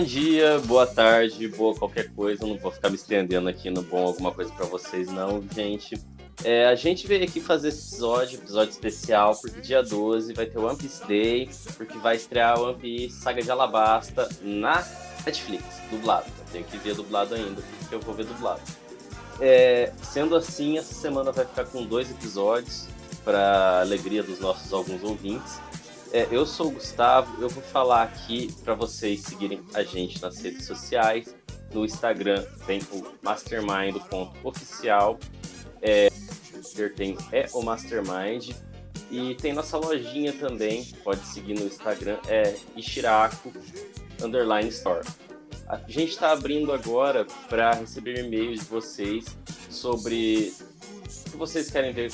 Bom dia, boa tarde, boa qualquer coisa. Não vou ficar me estendendo aqui no bom alguma coisa pra vocês, não, gente. É, a gente veio aqui fazer esse episódio, episódio especial, porque dia 12 vai ter o One Piece Day, porque vai estrear o One Piece Saga de Alabasta na Netflix, dublado. Eu tenho que ver dublado ainda, porque eu vou ver dublado. É, sendo assim, essa semana vai ficar com dois episódios, para alegria dos nossos alguns ouvintes. É, eu sou o Gustavo, eu vou falar aqui para vocês seguirem a gente nas redes sociais. No Instagram tem o mastermind.oficial. É, tem é o Mastermind. E tem nossa lojinha também, pode seguir no Instagram, é Ishiraku Underline Store. A gente está abrindo agora para receber e-mails de vocês sobre o que vocês querem ver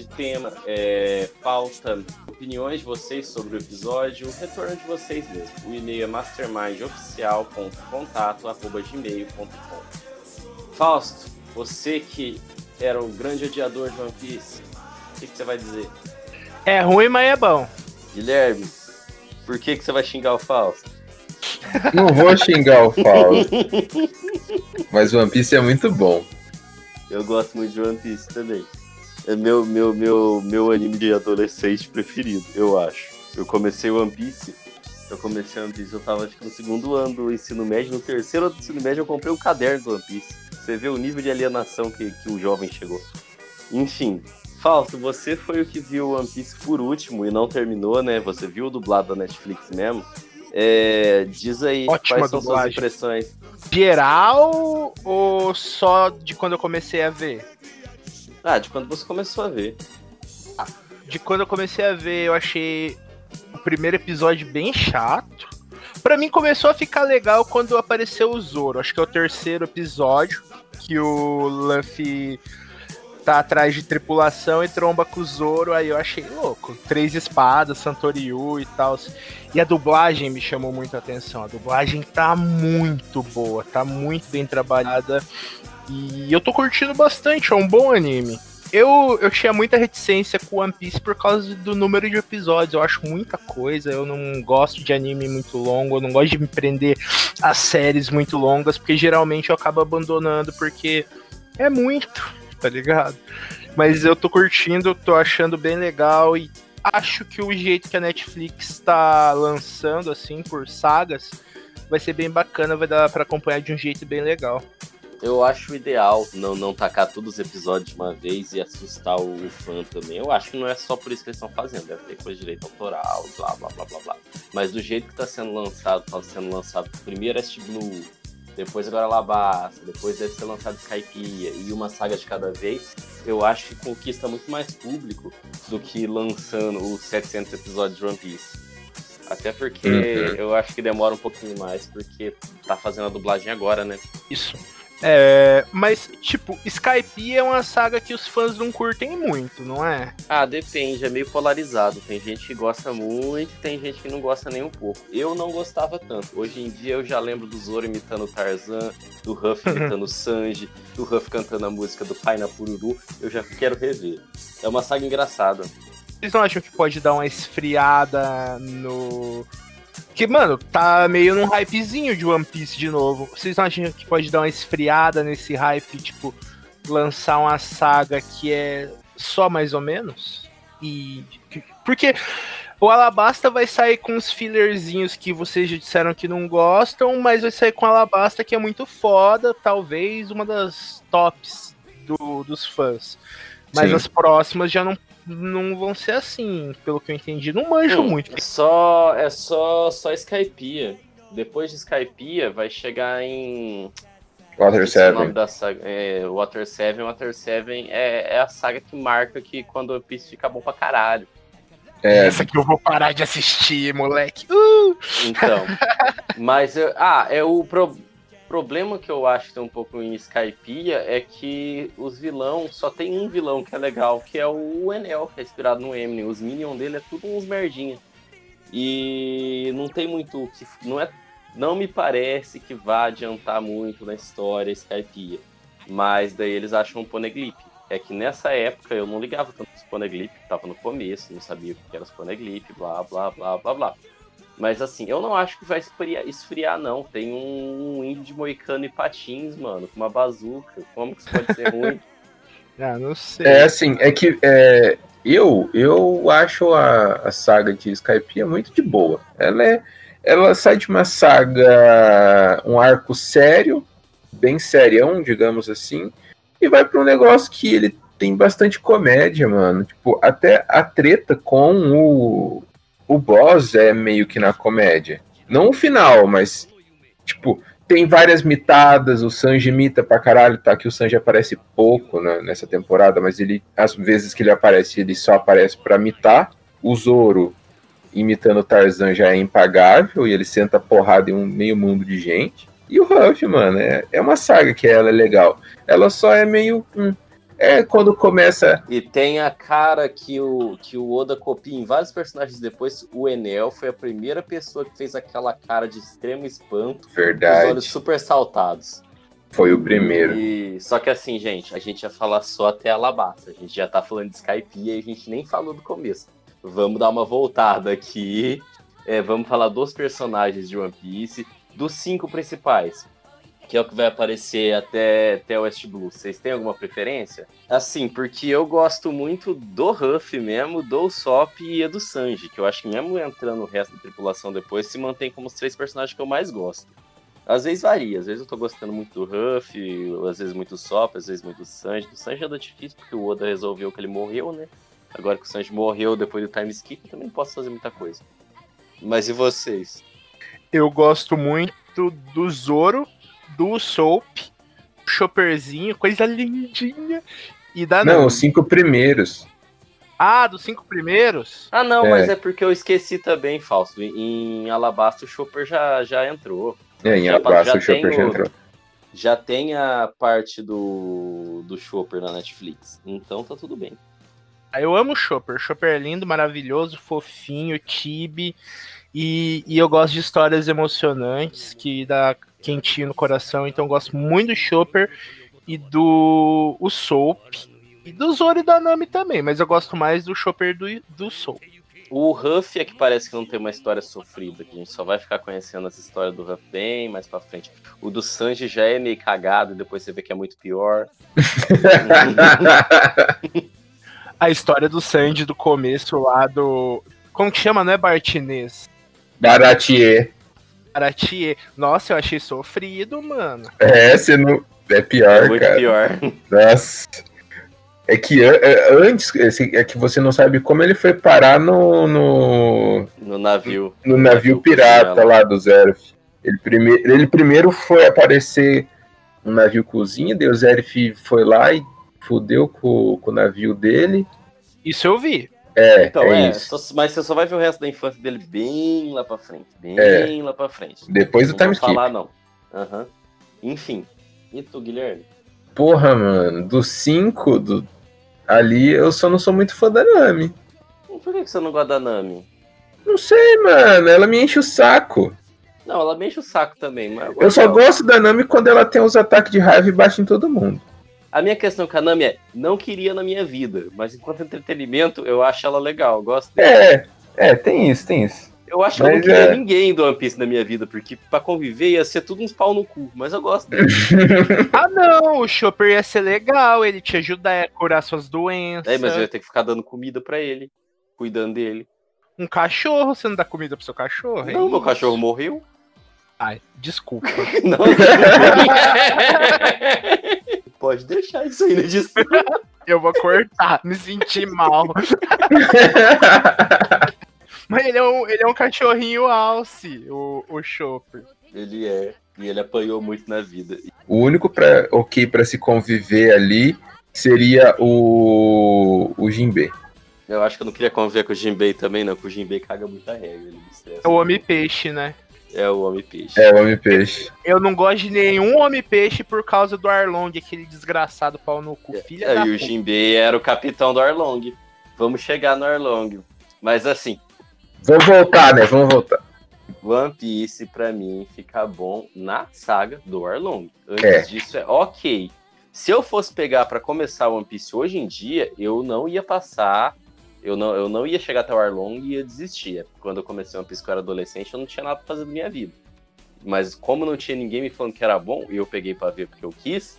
de tema, é, pauta, opiniões de vocês sobre o episódio, o retorno de vocês mesmo. O e-mail é mastermindoficial.contato.gmail.com Fausto, você que era o grande odiador de One Piece, o que, que você vai dizer? É ruim, mas é bom. Guilherme, por que, que você vai xingar o Fausto? Não vou xingar o Fausto. Mas One Piece é muito bom. Eu gosto muito de One Piece também. É meu, meu, meu, meu anime de adolescente preferido, eu acho. Eu comecei One Piece. Eu comecei One Piece, eu tava acho que no segundo ano do ensino médio. No terceiro ano do ensino médio, eu comprei o caderno do One Piece. Você vê o nível de alienação que, que o jovem chegou. Enfim, Fausto, você foi o que viu One Piece por último e não terminou, né? Você viu o dublado da Netflix mesmo. É, diz aí Ótima quais são dublagem. suas impressões. Geral ou só de quando eu comecei a ver? Ah, de quando você começou a ver. De quando eu comecei a ver, eu achei o primeiro episódio bem chato. Pra mim começou a ficar legal quando apareceu o Zoro. Acho que é o terceiro episódio que o Luffy tá atrás de tripulação e tromba com o Zoro. Aí eu achei louco. Três espadas, Santoriu e tal. E a dublagem me chamou muito a atenção. A dublagem tá muito boa, tá muito bem trabalhada. E eu tô curtindo bastante, é um bom anime. Eu, eu tinha muita reticência com One Piece por causa do número de episódios. Eu acho muita coisa. Eu não gosto de anime muito longo. Eu não gosto de me prender a séries muito longas, porque geralmente eu acabo abandonando porque é muito, tá ligado? Mas eu tô curtindo, tô achando bem legal e acho que o jeito que a Netflix tá lançando, assim, por sagas, vai ser bem bacana, vai dar pra acompanhar de um jeito bem legal. Eu acho ideal não, não tacar todos os episódios de uma vez e assustar o, o fã também. Eu acho que não é só por isso que eles estão fazendo, deve ter coisa de direito autoral, blá blá blá blá blá. Mas do jeito que tá sendo lançado, tá sendo lançado primeiro Est Blue, depois agora Alabasta, depois deve ser lançado Skypiea e uma saga de cada vez, eu acho que conquista muito mais público do que lançando os 700 episódios de One Piece. Até porque Uhum. eu acho que demora um pouquinho mais, porque tá fazendo a dublagem agora, né? Isso. É, mas, tipo, Skype é uma saga que os fãs não curtem muito, não é? Ah, depende, é meio polarizado. Tem gente que gosta muito, tem gente que não gosta nem um pouco. Eu não gostava tanto. Hoje em dia eu já lembro do Zoro imitando o Tarzan, do Ruff imitando o Sanji, do Ruff cantando a música do Pai na Pururu. Eu já quero rever. É uma saga engraçada. Vocês não acham que pode dar uma esfriada no. Que, mano, tá meio num hypezinho de One Piece de novo. Vocês não acham que pode dar uma esfriada nesse hype, tipo, lançar uma saga que é só mais ou menos? E. Porque o Alabasta vai sair com os fillerzinhos que vocês já disseram que não gostam, mas vai sair com Alabasta que é muito foda, talvez uma das tops do- dos fãs. Mas Sim. as próximas já não, não vão ser assim, pelo que eu entendi. Não manjo Hum, muito. É só, é só, só Skypiea. Depois de Skypiea vai chegar em Water Esqueci o nome 7. da saga. É, Water 7, Water 7 é, é a saga que marca que quando One Piece fica bom pra caralho. É, Essa aqui eu vou parar de assistir, moleque. Uh! Então. mas, eu- ah, é o pro- problema que eu acho que tem um pouco em Skypiea é que os vilões, só tem um vilão que é legal, que é o Enel, que é inspirado no Eminem. Os minions dele é tudo uns merdinha. E não tem muito o que. Não, é, não me parece que vá adiantar muito na história Skypiea. Mas daí eles acham um poneglyph. É que nessa época eu não ligava tanto os poneglyph, tava no começo, não sabia o que era os poneglyph, blá blá blá blá blá. Mas assim, eu não acho que vai esfriar, esfriar não. Tem um índio de moicano e patins, mano, com uma bazuca. Como que isso pode ser ruim? Ah, não sei. é assim, é que é, eu, eu acho a, a saga de Skypiea muito de boa. Ela é. Ela sai de uma saga, um arco sério, bem serião, digamos assim, e vai para um negócio que ele tem bastante comédia, mano. Tipo, até a treta com o, o boss é meio que na comédia. Não o final, mas, tipo, tem várias mitadas, o Sanji imita pra caralho, tá? Que o Sanji aparece pouco né, nessa temporada, mas ele, às vezes que ele aparece, ele só aparece pra mitar. O Zoro imitando o Tarzan já é impagável e ele senta porrada em um meio mundo de gente. E o Ruff, mano, é, é uma saga que ela é legal. Ela só é meio. hum, é quando começa. E tem a cara que o, que o Oda copia em vários personagens depois. O Enel foi a primeira pessoa que fez aquela cara de extremo espanto, os olhos Verdade. super saltados. Foi o primeiro. E, só que assim, gente, a gente ia falar só até Alabasta. A gente já tá falando de Skype e a gente nem falou do começo. Vamos dar uma voltada aqui. É, vamos falar dos personagens de One Piece, dos cinco principais, que é o que vai aparecer até, até West Blue. Vocês têm alguma preferência? Assim, porque eu gosto muito do Ruff mesmo, do Usopp e do Sanji, que eu acho que mesmo entrando o resto da tripulação depois, se mantém como os três personagens que eu mais gosto. Às vezes varia, às vezes eu tô gostando muito do Ruff, às vezes muito do Sop, às vezes muito do Sanji. Do Sanji é difícil porque o Oda resolveu que ele morreu, né? Agora que o Sanji morreu depois do time skip, eu também não posso fazer muita coisa. Mas e vocês? Eu gosto muito do Zoro, do Soap, Chopperzinho, coisa lindinha. E da Não, os cinco primeiros. Ah, dos cinco primeiros? Ah, não, É. mas é porque eu esqueci também, Fausto. Em Alabasta o Chopper já, já entrou. É, em Já- Alabasta já o Chopper já entrou. Já tem a parte do, do Chopper na Netflix. Então tá tudo bem. Ah, Eu amo o Chopper. Chopper é lindo, maravilhoso, fofinho, tibi. E, e eu gosto de histórias emocionantes que dá quentinho no coração. Então eu gosto muito do Chopper e do o Soap. E do Zoro e da Nami também. Mas eu gosto mais do Chopper do, do Soap. O Ruff é que parece que não tem uma história sofrida, que a gente só vai ficar conhecendo essa história do Ruff bem mais pra frente. O do Sanji já é meio cagado, e depois você vê que é muito pior. A história do Sandy do começo lá do. Como que chama? Não é Bartinês? Baratier. Aratie. Nossa, eu achei sofrido, mano. É, você não. É pior, muito cara. pior. Nossa. É que é, antes, é que você não sabe como ele foi parar no, no, No navio. no navio pirata Cozinha lá do Zerf. Ele, prime, ele primeiro foi aparecer um navio cozinha, daí o Zerf foi lá e fudeu com, com o navio dele. Isso eu vi. É, Então, é, é, mas você só vai ver o resto da infância dele bem lá pra frente. Bem É. lá pra frente. Depois do não time vou skip. falar, não. Aham. Enfim. E tu, Guilherme? Porra, mano, dos cinco do, ali, eu só não sou muito fã da Nami. Por que você não gosta da Nami? Não sei, mano, ela me enche o saco. Não, ela me enche o saco também, Eu só gosto da Nami quando ela tem os ataques de raiva e bate em todo mundo. A minha questão com a Nami é, não queria na minha vida, mas enquanto entretenimento, eu acho ela legal, gosto dela. É, é, tem isso, tem isso. Eu acho que eu não Mas queria é. ninguém do One Piece na minha vida, porque pra conviver ia ser tudo uns pau no cu, mas eu gosto dele. Ah, não, o Chopper ia ser legal, ele te ajudar a curar suas doenças. É, mas eu ia ter que ficar dando comida pra ele, cuidando dele. Um cachorro, você não dá comida pro seu cachorro? É Não, meu cachorro morreu. Ai, desculpa. Não, Pode deixar isso aí no disco. eu vou cortar, me senti mal. Mas ele é um, ele é um cachorrinho alce, o, o Chopper. Ele é. E ele apanhou muito na vida. O único pra, ok para se conviver ali seria o, o Jinbe. Eu acho que eu não queria conviver com o Jinbei também, não, porque o Jinbei caga muita regra. Estressa. É o Homem-Peixe, né? É o Homem-Peixe. É, o Homem-Peixe. Eu não gosto de nenhum Homem-Peixe por causa do Arlong, aquele desgraçado pau no cu. Filha É, da e o. Jinbei era o capitão do Arlong. Vamos chegar no Arlong. Mas assim, Vamos voltar, né? Vamos voltar. One Piece pra mim fica bom na saga do Arlong. Antes É. disso é ok. Se eu fosse pegar pra começar One Piece hoje em dia, eu não ia passar, eu não, eu não ia chegar até o Arlong e ia desistir. Quando eu comecei Piece quando eu era adolescente, eu não tinha nada pra fazer da minha vida. Mas como não tinha ninguém me falando que era bom, e eu peguei pra ver porque eu quis,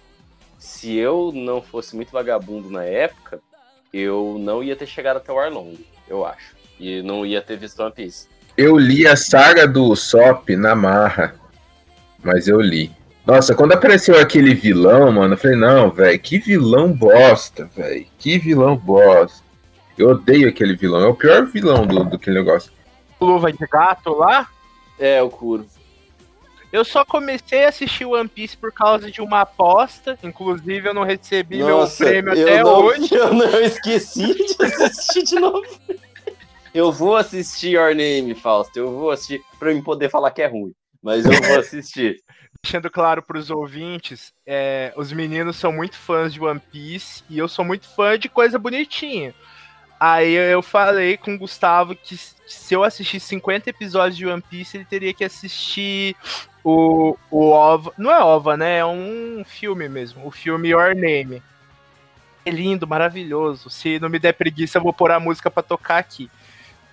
se eu não fosse muito vagabundo na época, eu não ia ter chegado até o Arlong, eu acho. E não ia ter visto One Piece. Eu li a saga do Usopp na marra. Mas eu li. Nossa, quando apareceu aquele vilão, mano, eu falei, não, velho, que vilão bosta, velho. Que vilão bosta. Eu odeio aquele vilão. É o pior vilão do, do aquele negócio. Luva de gato lá. É, o Kuro. Eu só comecei a assistir One Piece por causa de uma aposta. Inclusive, eu não recebi meu prêmio até não, hoje. Eu não esqueci de assistir de novo. Eu vou assistir Your Name, Fausto. Eu vou assistir pra eu poder falar que é ruim. Mas eu vou assistir. Deixando claro pros ouvintes, é, os meninos são muito fãs de One Piece e eu sou muito fã de coisa bonitinha. Aí eu falei com o Gustavo que se eu assistisse 50 episódios de One Piece, ele teria que assistir o, o OVA. Não é OVA, né? É um filme mesmo. O filme Your Name. É lindo, maravilhoso. Se não me der preguiça, eu vou pôr a música pra tocar aqui.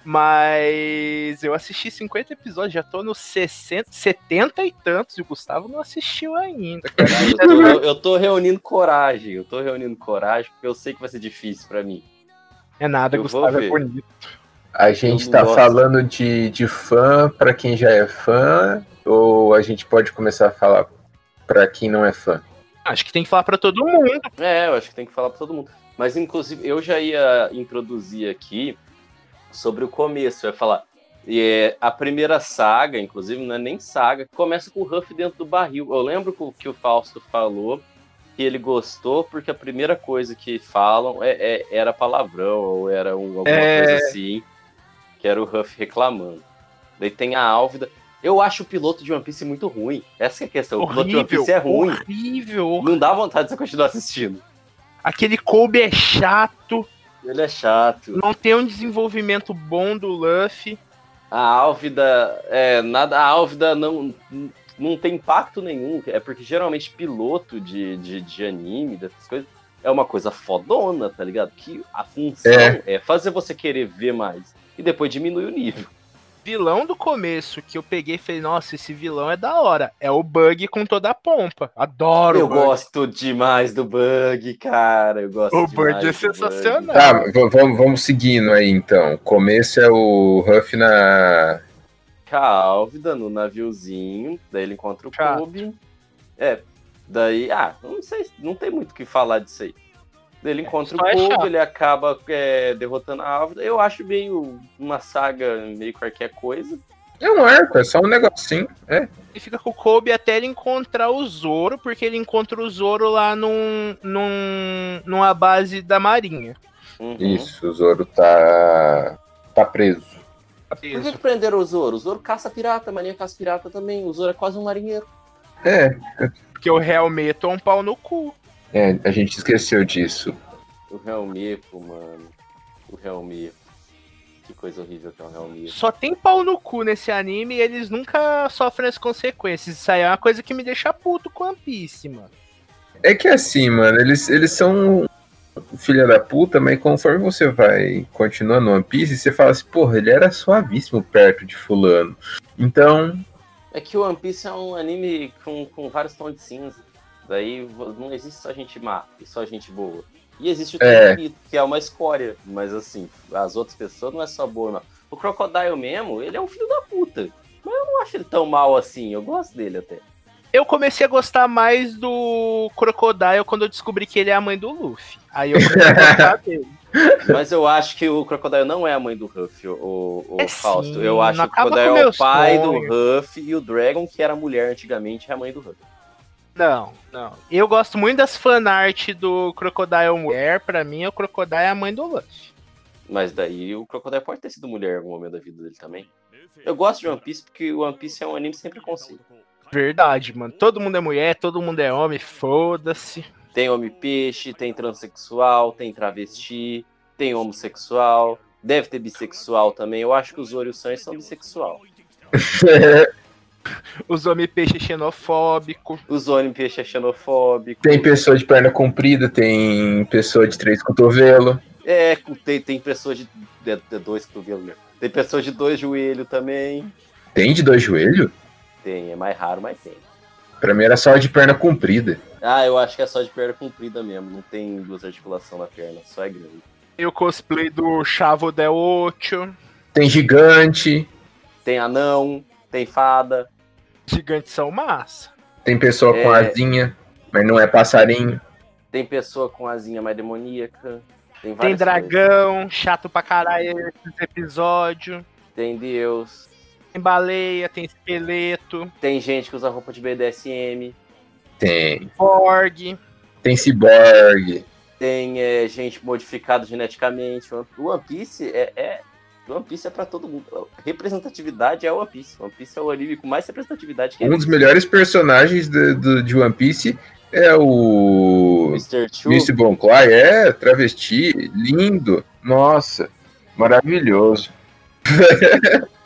Mas eu assisti 50 episódios, já tô nos 60, 70 e tantos, e o Gustavo não assistiu ainda. Eu eu- eu tô reunindo coragem. Eu tô reunindo coragem porque eu sei que vai ser difícil pra mim. É nada, Eu Gustavo é bonito. A gente tá gosto. falando de, de fã pra quem já é fã, ou a gente pode começar a falar pra quem não é fã? Acho que tem que falar pra todo mundo. É, eu acho que tem que falar pra todo mundo. Mas, inclusive, eu já ia introduzir aqui sobre o começo. Eu ia falar. É, a primeira saga, inclusive, não é nem saga, começa com o Ruff dentro do barril. Eu lembro que o- que o Fausto falou que ele gostou porque a primeira coisa que falam é, é- era palavrão ou era um- alguma É. coisa assim, que era o Ruff reclamando. Daí tem a Álvida. Eu acho o piloto de One Piece muito ruim. Essa que é a questão. O piloto de One Horrível, Piece é ruim. horrível. Não dá vontade de você continuar assistindo. Aquele Kobe é chato, Ele é chato. não tem um desenvolvimento bom do Luffy. A Álvida, é, nada, a Álvida não, não tem impacto nenhum. É porque geralmente piloto de, de, de anime, dessas coisas, é uma coisa fodona, tá ligado? Que a função É. é. fazer você querer ver mais. E depois diminui o nível. Vilão do começo que eu peguei e falei, nossa, esse vilão é da hora. É o Bug com toda a pompa. Adoro Eu o Bug. gosto demais do Bug, cara. Eu gosto O Bug é sensacional. Tá, v- vamos, vamos seguindo aí então. O começo é o Ruff na. Com a Álvida no naviozinho, daí ele encontra o Chato. Kobe. É, daí, ah, não sei, não tem muito o que falar disso aí. Daí ele encontra só o é Kobe, chato. ele acaba é, derrotando a Álvida. Eu acho meio uma saga, meio qualquer coisa. É um arco, é só um negocinho. É. Ele fica com o Kobe até ele encontrar o Zoro, porque ele encontra o Zoro lá num, num, numa base da marinha. Uhum. Isso, o Zoro tá. tá preso. Por que, que prenderam o Zoro? O Zoro caça pirata, marinha caça pirata também. O Zoro é quase um marinheiro. É, Porque o Helmeto é um pau no cu. é, a gente esqueceu disso. O Helmepo, mano. O Helmepo. Que coisa horrível que é o Helmepo. Só tem pau no cu nesse anime e eles nunca sofrem as consequências. Isso aí é uma coisa que me deixa puto com One Piece, mano. É que assim, mano, eles, eles são filha da puta, mas conforme você vai continuando One Piece, você fala assim, porra, ele era suavíssimo perto de fulano. Então, É que o One Piece é um anime com, com vários tons de cinza. Daí não existe só gente má e só gente boa. E existe o É. Que é uma escória. Mas assim, as outras pessoas não é só boa, não. O Crocodile mesmo, ele é um filho da puta. Mas eu não acho ele tão mal assim. Eu gosto dele até. Eu comecei a gostar mais do Crocodile quando eu descobri que ele é a mãe do Luffy. Aí eu comecei a gostar dele. Mas eu acho que o Crocodile não é a mãe do Ruff, o, o É Fausto. sim, eu acho que o Crocodile é o pai sonhos. do Ruff e o Dragon, que era mulher antigamente, é a mãe do Ruff. Não, não. Eu gosto muito das fanart do Crocodile Mulher. Pra mim, o Crocodile é a mãe do Luffy. Mas daí o Crocodile pode ter sido mulher em algum momento da vida dele também. Eu gosto de One Piece porque o One Piece é um anime sem preconceito. Verdade, mano. Todo mundo é mulher, todo mundo é homem, foda-se. Tem homem-peixe, tem transexual, tem travesti, tem homossexual, deve ter bissexual também. Eu acho que os Zoro e o Sanji são bissexual. Os homens peixe xenofóbico. Os homem-peixe é xenofóbico. Tem pessoa de perna comprida, tem pessoa de três cotovelos. É, tem, tem pessoas de, de, de dois cotovelos? Tem pessoas de dois joelhos também. Tem de dois joelhos? Tem, é mais raro, mas tem. Pra mim era só de perna comprida. Ah, eu acho que é só de perna comprida mesmo. Não tem duas articulações na perna, só é grande. Tem o cosplay do Chavo Del Ocho. Tem gigante, Tem anão, tem fada. Gigantes são massa. tem pessoa com É. asinha, mas não é passarinho. Tem pessoa com asinha mais demoníaca. Tem, Tem várias coisas. dragão, chato pra caralho esse episódio. Tem Deus. Tem baleia, tem esqueleto, Tem gente que usa roupa de BDSM. Tem. Borg. Tem ciborgue. Tem é, gente modificada geneticamente. O One Piece é, é. o One Piece é pra todo mundo. Representatividade é o One Piece. One Piece é o anime com mais representatividade que Um dos melhores personagens do, do- de One Piece é o Mr. Chu. Mr. Bonclay. É, travesti, lindo. Nossa, maravilhoso.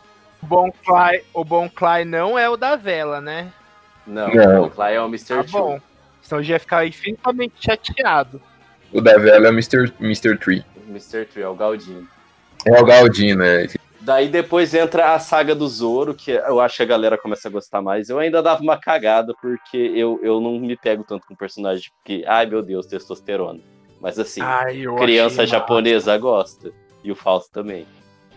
O Bon Clay, o Bon Clay não é o da vela, né? Não, Não. o Clay é o Mr. Tá Chu. bom. Senão eu já ia ficar infinitamente chateado. O da vela é o Mr. Mr. Tree. Mr. Tree, é o Galdino. É o Galdino, né? Daí depois entra a saga do Zoro, que eu acho que a galera começa a gostar mais. Eu ainda dava uma cagada, porque eu, eu não me pego tanto com personagem, porque, ai meu Deus, testosterona. Mas assim, Ai, eu criança japonesa gosta. E o Fausto também.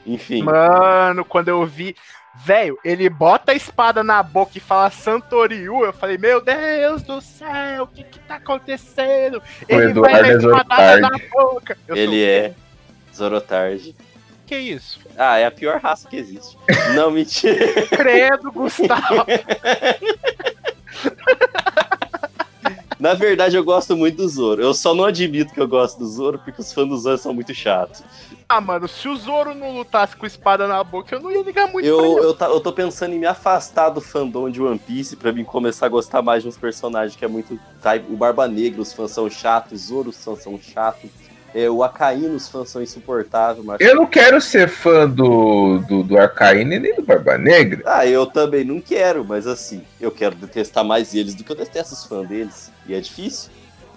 Enfim, Mano, quando eu vi. Velho, ele bota a espada na boca e fala Santoriu. Eu falei, meu Deus do céu, o que que tá acontecendo? Ele Eduardo vai dar é espadada na Zorotardi. boca. Eu sou ele o quê? é Zorotardi. Que isso? Ah, é a pior raça que existe. Não, mentira. Credo, Gustavo. Na verdade, eu gosto muito do Zoro. Eu só não admito que eu gosto do Zoro, porque os fãs do Zoro são muito chatos. ah, mano, se o Zoro não lutasse com espada na boca, eu não ia ligar muito pra Eu, ele. eu, tá- eu tô pensando em me afastar do fandom de One Piece pra mim começar a gostar mais de uns personagens que é muito. tá, o Barba Negra, os fãs são chatos, o Zoro, os fãs são chatos. É, o Akainu, os fãs são insuportáveis. Mas... Eu não quero ser fã do, do, do Arcaine nem do Barba Negra. Ah, eu também não quero, mas assim, eu quero detestar mais eles do que eu detesto os fãs deles. E é difícil.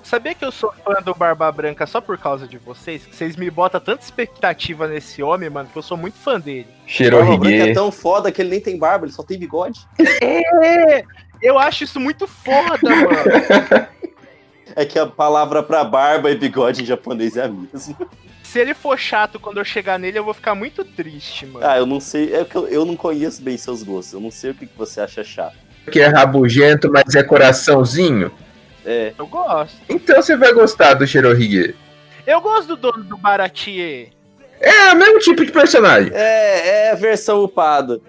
Sabia que eu sou fã do Barba Branca só por causa de vocês? Que vocês me botam tanta expectativa nesse homem, mano, que eu sou muito fã dele. O Barba Branca é tão foda que ele nem tem barba, ele só tem bigode. É! Eu acho isso muito foda, mano. É que a palavra pra barba e bigode em japonês é a mesma. Se ele for chato quando eu chegar nele, eu vou ficar muito triste, mano. Ah, eu não sei, é que eu, eu não conheço bem seus gostos. Eu não sei o que, que você acha chato. Que é rabugento, mas é coraçãozinho. É, Eu gosto. Então você vai gostar do Shirohige. Eu gosto do dono do Baratie. É o mesmo tipo de personagem. É, é a versão upada.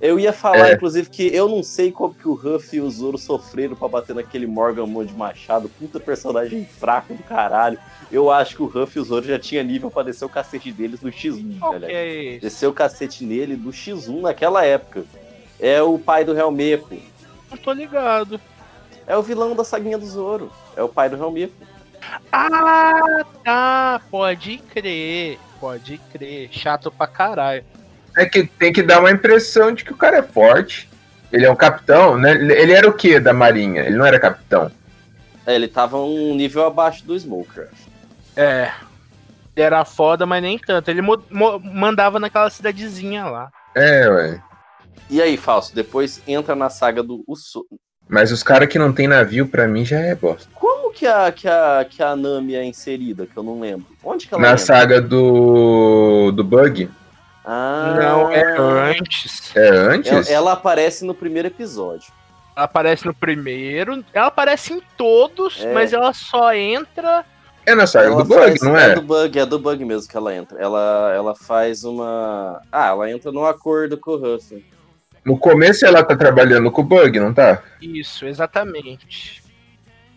Eu ia falar, É. inclusive, que eu não sei como que o Ruff e o Zoro sofreram pra bater naquele Morgan Mão de Machado. Puta personagem fraco do caralho. Eu acho que o Ruff e o Zoro já tinha nível pra descer o cacete deles no X1, Qual que galera. Descer o cacete nele do X1 naquela época. É o pai do Helmepo. Não tô ligado. É o vilão da saguinha do Zoro. É o pai do Helmepo. Ah, tá. Pode crer. Pode crer. Chato pra caralho. É que tem que dar uma impressão de que o cara é forte. Ele é um capitão, né? Ele era o que da marinha? Ele não era capitão. É, ele tava um nível abaixo do Smoker. É. Ele era foda, mas nem tanto. Ele mandava naquela cidadezinha lá. É, ué. E aí, Fausto, depois entra na saga do Uso. Mas os caras que não tem navio, pra mim, já é bosta. Como que a, que, a, que a Nami é inserida, que eu não lembro? Onde que ela Na entra? saga do. do Bug. Ah, Não, é antes. É antes? Ela, ela aparece no primeiro episódio. Ela aparece no primeiro. Ela aparece em todos, É. mas ela só entra É na saga Ela do Bug, faz- não é? do bug, é do bug mesmo que ela entra. Ela, ela faz uma. Ah, ela entra num acordo com o Ruffy. No começo ela tá trabalhando com o Bug, não tá? Isso, exatamente.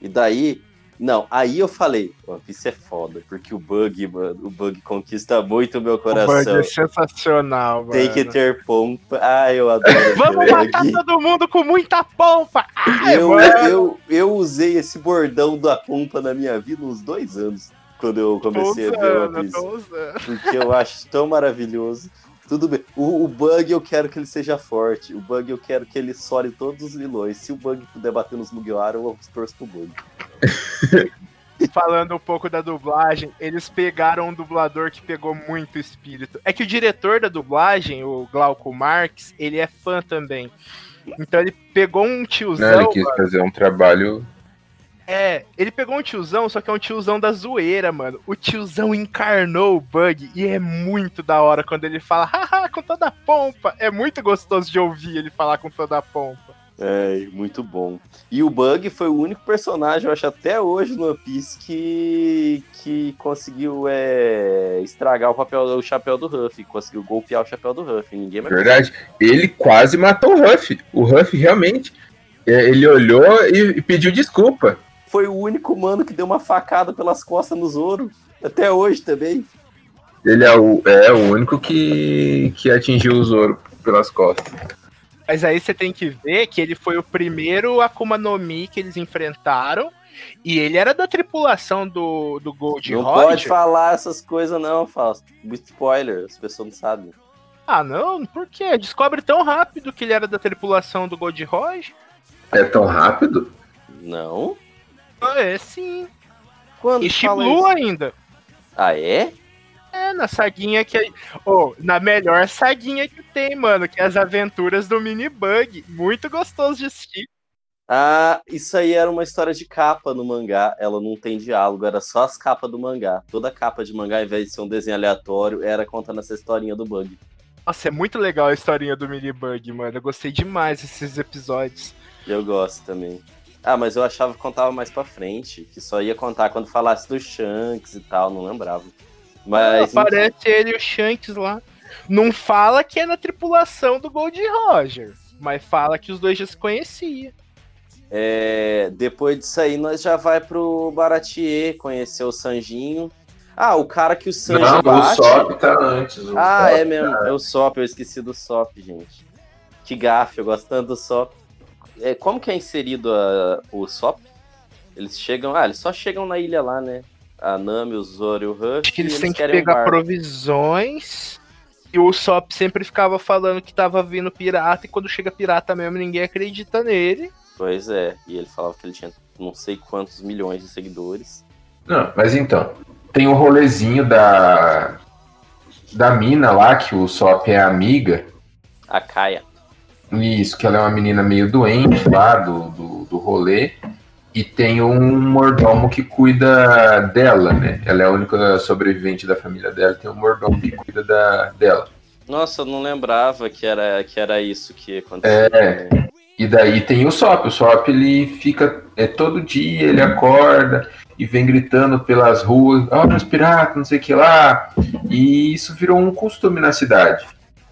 E daí. Não, aí eu falei, One Piece é foda, porque o bug, mano, o bug conquista muito o meu O Bug coração. é sensacional, mano. Tem que ter pompa. Ah, eu adoro Vamos matar todo mundo com muita pompa! Ai, Eu, mano. eu, eu usei esse bordão da pompa na minha vida uns dois anos, quando eu comecei a ver One usando, Piece. usando. porque eu acho tão maravilhoso. Tudo bem. O, o Bug eu quero que ele seja forte. O Bug eu quero que ele sore todos os vilões. Se o Bug puder bater nos Mugiwara, eu torço pro Bug. Falando um pouco da dublagem, eles pegaram um dublador que pegou muito espírito. É que o diretor da dublagem, o Glauco Marx, ele é fã também. Então ele pegou um Não, tiozão. ele quis fazer um trabalho. É, ele pegou um tiozão, só que é um tiozão da zoeira, mano. O tiozão encarnou o Bug e é muito da hora quando ele fala, haha, com toda a pompa. É muito gostoso de ouvir ele falar com toda a pompa. É, muito bom. E o Bug foi o único personagem, eu acho, até hoje no One Piece que, que conseguiu é, estragar o papel o chapéu do Ruffy, conseguiu golpear o chapéu do Ruffy. Ninguém mais Verdade. Ele quase matou o Ruff. O Ruff realmente. é, Ele olhou e, e pediu desculpa. Foi o único mano que deu uma facada pelas costas no Zoro. Até hoje também. Ele é o, é o único que, que atingiu o Zoro pelas costas. Mas aí você tem que ver que ele foi o primeiro Akuma no Mi que eles enfrentaram. E ele era da tripulação do, do Gold não Roger. pode falar essas coisas, não, Fausto. Spoiler, as pessoas não sabem. Ah, não? Por quê? Descobre tão rápido que ele era da tripulação do Gold Roger? É tão rápido? Não? É sim. Quando E isso? ainda. Ah, é? É, na saguinha que. Oh, na melhor saguinha que tem, mano, que é as aventuras do Minibug. Muito gostoso de assistir. Ah, isso aí era uma história de capa no mangá. Ela não tem diálogo, era só as capas do mangá. Toda capa de mangá, ao invés de ser um desenho aleatório, era contando essa historinha do bug. Nossa, é muito legal a historinha do Minibug, mano. Eu gostei demais desses episódios. Eu gosto também. Ah, mas eu achava que contava mais pra frente, que só ia contar quando falasse do Shanks e tal, não lembrava. Mas Aparece ele e o Shanks lá. Não fala que é na tripulação do Gold Roger, mas fala que os dois já se conheciam. É, depois disso aí, nós já vai pro Baratier conhecer o Sanjinho. Ah, o cara que o Sanji Não, o bate. Sop tá antes. o Ah, Sop é mesmo. tá- É o Sop, eu esqueci do Sop, gente. Que gafe, eu gosto tanto do Sop. É, como que é inserido a- o Sop? Eles chegam. Ah, eles só chegam na ilha lá, né? A Nami, o Zoro e o Ruff. Acho que e eles têm que querem um pegar barco. provisões. E o Sop sempre ficava falando que tava vindo pirata, e quando chega pirata mesmo, ninguém acredita nele. Pois é. E ele falava que ele tinha não sei quantos milhões de seguidores. Não, mas então, tem o rolezinho da da mina lá, que o Sop é amiga. A Kaia. Isso, que ela é uma menina meio doente lá do, do, do rolê. E tem um mordomo que cuida dela, né? Ela é a única sobrevivente da família dela. Tem um mordomo que cuida da, dela. Nossa, eu não lembrava que era, que era isso que acontecia. É. E daí tem o Sop. O Sop ele fica é, todo dia, ele acorda e vem gritando pelas ruas: Olha os piratas, não sei o que lá. E isso virou um costume na cidade.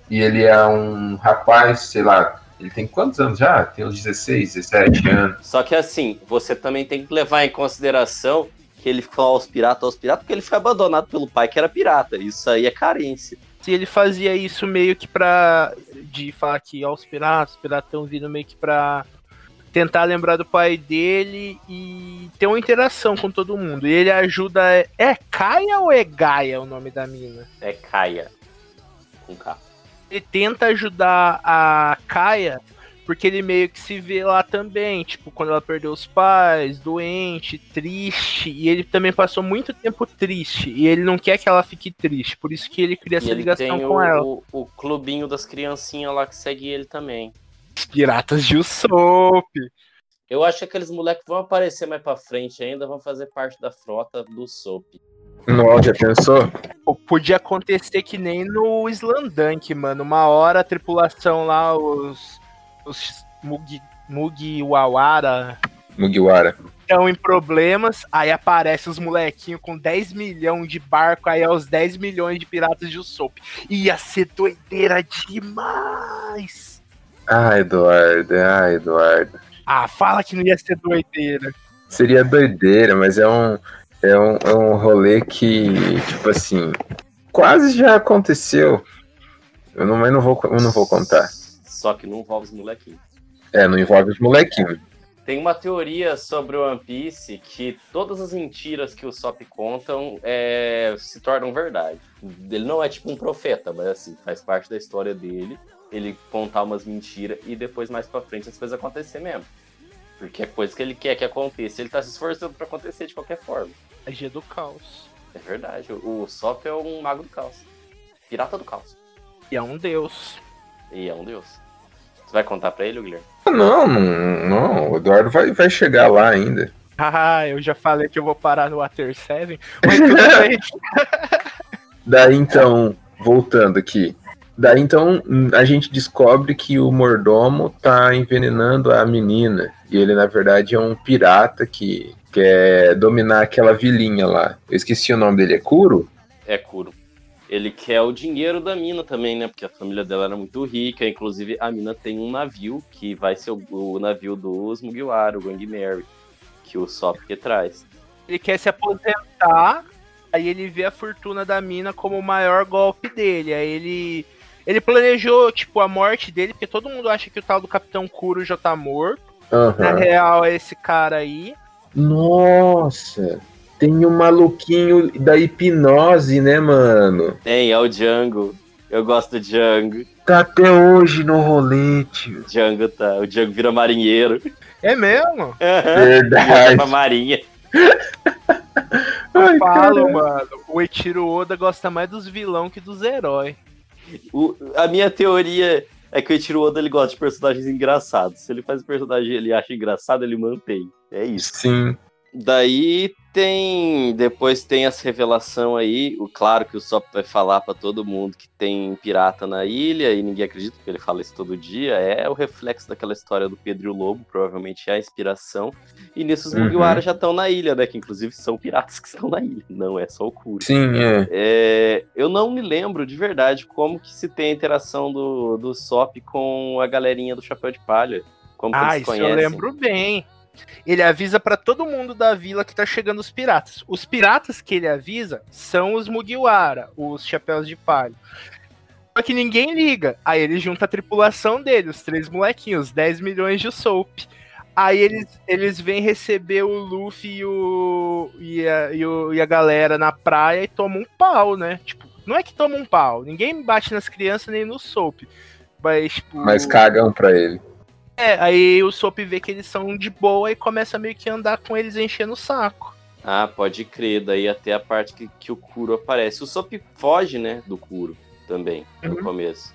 E ele é um rapaz, sei lá, ele tem quantos anos já? Tem uns 16, 17 anos. Só que assim, você também tem que levar em consideração que ele ficou aos piratas, aos piratas, porque ele foi abandonado pelo pai que era pirata. Isso aí é carência. Se ele fazia isso meio que pra. de falar que ó, os piratas, os piratas estão vindo meio que pra tentar lembrar do pai dele e ter uma interação com todo mundo. E ele ajuda. É Kaia ou é Gaia o nome da mina? É Kaia. Com K. ele tenta ajudar a Kaia porque ele meio que se vê lá também, tipo, quando ela perdeu os pais, doente, triste, e ele também passou muito tempo triste, e ele não quer que ela fique triste, por isso que ele cria E essa ele ligação com o, ela. o, o clubinho das criancinhas lá que segue ele também. Os Piratas de Usopp. Eu acho que aqueles moleques vão aparecer mais pra frente ainda, vão fazer parte da frota do Soap. Nossa, já pensou? Podia acontecer que nem no Slandunk, mano. Uma hora a tripulação lá, os. Os Mugi, Mugiwara. Mugiwara. Estão em problemas, aí aparece os molequinhos com 10 milhões de barco, aí é os 10 milhões de piratas de Usopp. Ia ser doideira demais! Ah, Eduardo, ah, Eduardo. Ah, fala que não ia ser doideira. Seria doideira, mas é um, é um, é um rolê que, tipo assim, quase já aconteceu. Eu não, mas não vou, eu não vou contar. Só que não envolve os molequinhos. É, não envolve os molequinhos. Tem uma teoria sobre o One Piece que todas as mentiras que o Sop contam é, se tornam verdade. Ele não é tipo um profeta, mas assim, faz parte da história dele. Ele contar umas mentiras e depois mais pra frente as coisas acontecer mesmo. Porque é coisa que ele quer que aconteça. Ele tá se esforçando pra acontecer de qualquer forma. Magia do caos. É verdade. O Sop é um mago do caos. Pirata do caos. E é um deus. E é um deus. Você vai contar pra ele, Guilherme? Não, não, não. O Eduardo vai, vai chegar lá ainda. Ah, eu já falei que eu vou parar no Water 7, mas tudo bem. Daí então, voltando aqui. Daí então a gente descobre que o mordomo tá envenenando a menina. E ele, na verdade, é um pirata que quer dominar aquela vilinha lá. Eu esqueci o nome dele, é Kuro? É Kuro. Ele quer o dinheiro da mina também, né? Porque a família dela era muito rica. Inclusive, a mina tem um navio que vai ser o, o navio dos Mugiwara, o Gang Mary, que o Sop que traz. Ele quer se aposentar, aí ele vê a fortuna da mina como o maior golpe dele. Aí ele. Ele planejou, tipo, a morte dele, porque todo mundo acha que o tal do Capitão Kuro já tá morto. Na Aham. real, é esse cara aí. Nossa! Tem um maluquinho da hipnose, né, mano? Tem, é o Django. Eu gosto do Django. Tá até hoje no rolete. Django tá. O Django vira marinheiro. É mesmo? Verdade. Vai pra marinha. Ai, Eu falo, caralho. mano. O Eiichiro Oda gosta mais dos vilão que dos heróis. O- a minha teoria é que o Eiichiro Oda ele gosta de personagens engraçados. Se ele faz um personagem ele acha engraçado, ele mantém. É isso. Sim. Daí tem. Depois tem essa revelação aí. O, claro que o Sop vai falar pra todo mundo que tem pirata na ilha e ninguém acredita porque ele fala isso todo dia. É o reflexo daquela história do Pedro e o Lobo, provavelmente é a inspiração. E nisso os Uhum. Mugiwara já estão na ilha, né? Que inclusive são piratas que estão na ilha. Não é só o Kuro. Sim, é. É, eu não me lembro de verdade como que se tem a interação do, do Sop com a galerinha do Chapéu de Palha. Como que Ah, eles isso conhecem. eu lembro bem. Ele avisa pra todo mundo da vila que tá chegando os piratas. Os piratas que ele avisa são os Mugiwara, os chapéus de palha. Só que ninguém liga. Aí ele junta a tripulação dele, os três molequinhos, 10 milhões de soap. Aí eles, eles vêm receber o Luffy e, o, e, a, e, o- e a galera na praia e tomam um pau, né? Tipo, não é que toma um pau. Ninguém bate nas crianças nem no soap. Mas, tipo. Mas cagam pra ele. É, aí o Soap vê que eles são de boa e começa meio que a andar com eles enchendo o saco. Ah, pode crer. Daí até a parte que, que o Kuro aparece. O Sop foge, né, do Kuro também, no Uhum. começo.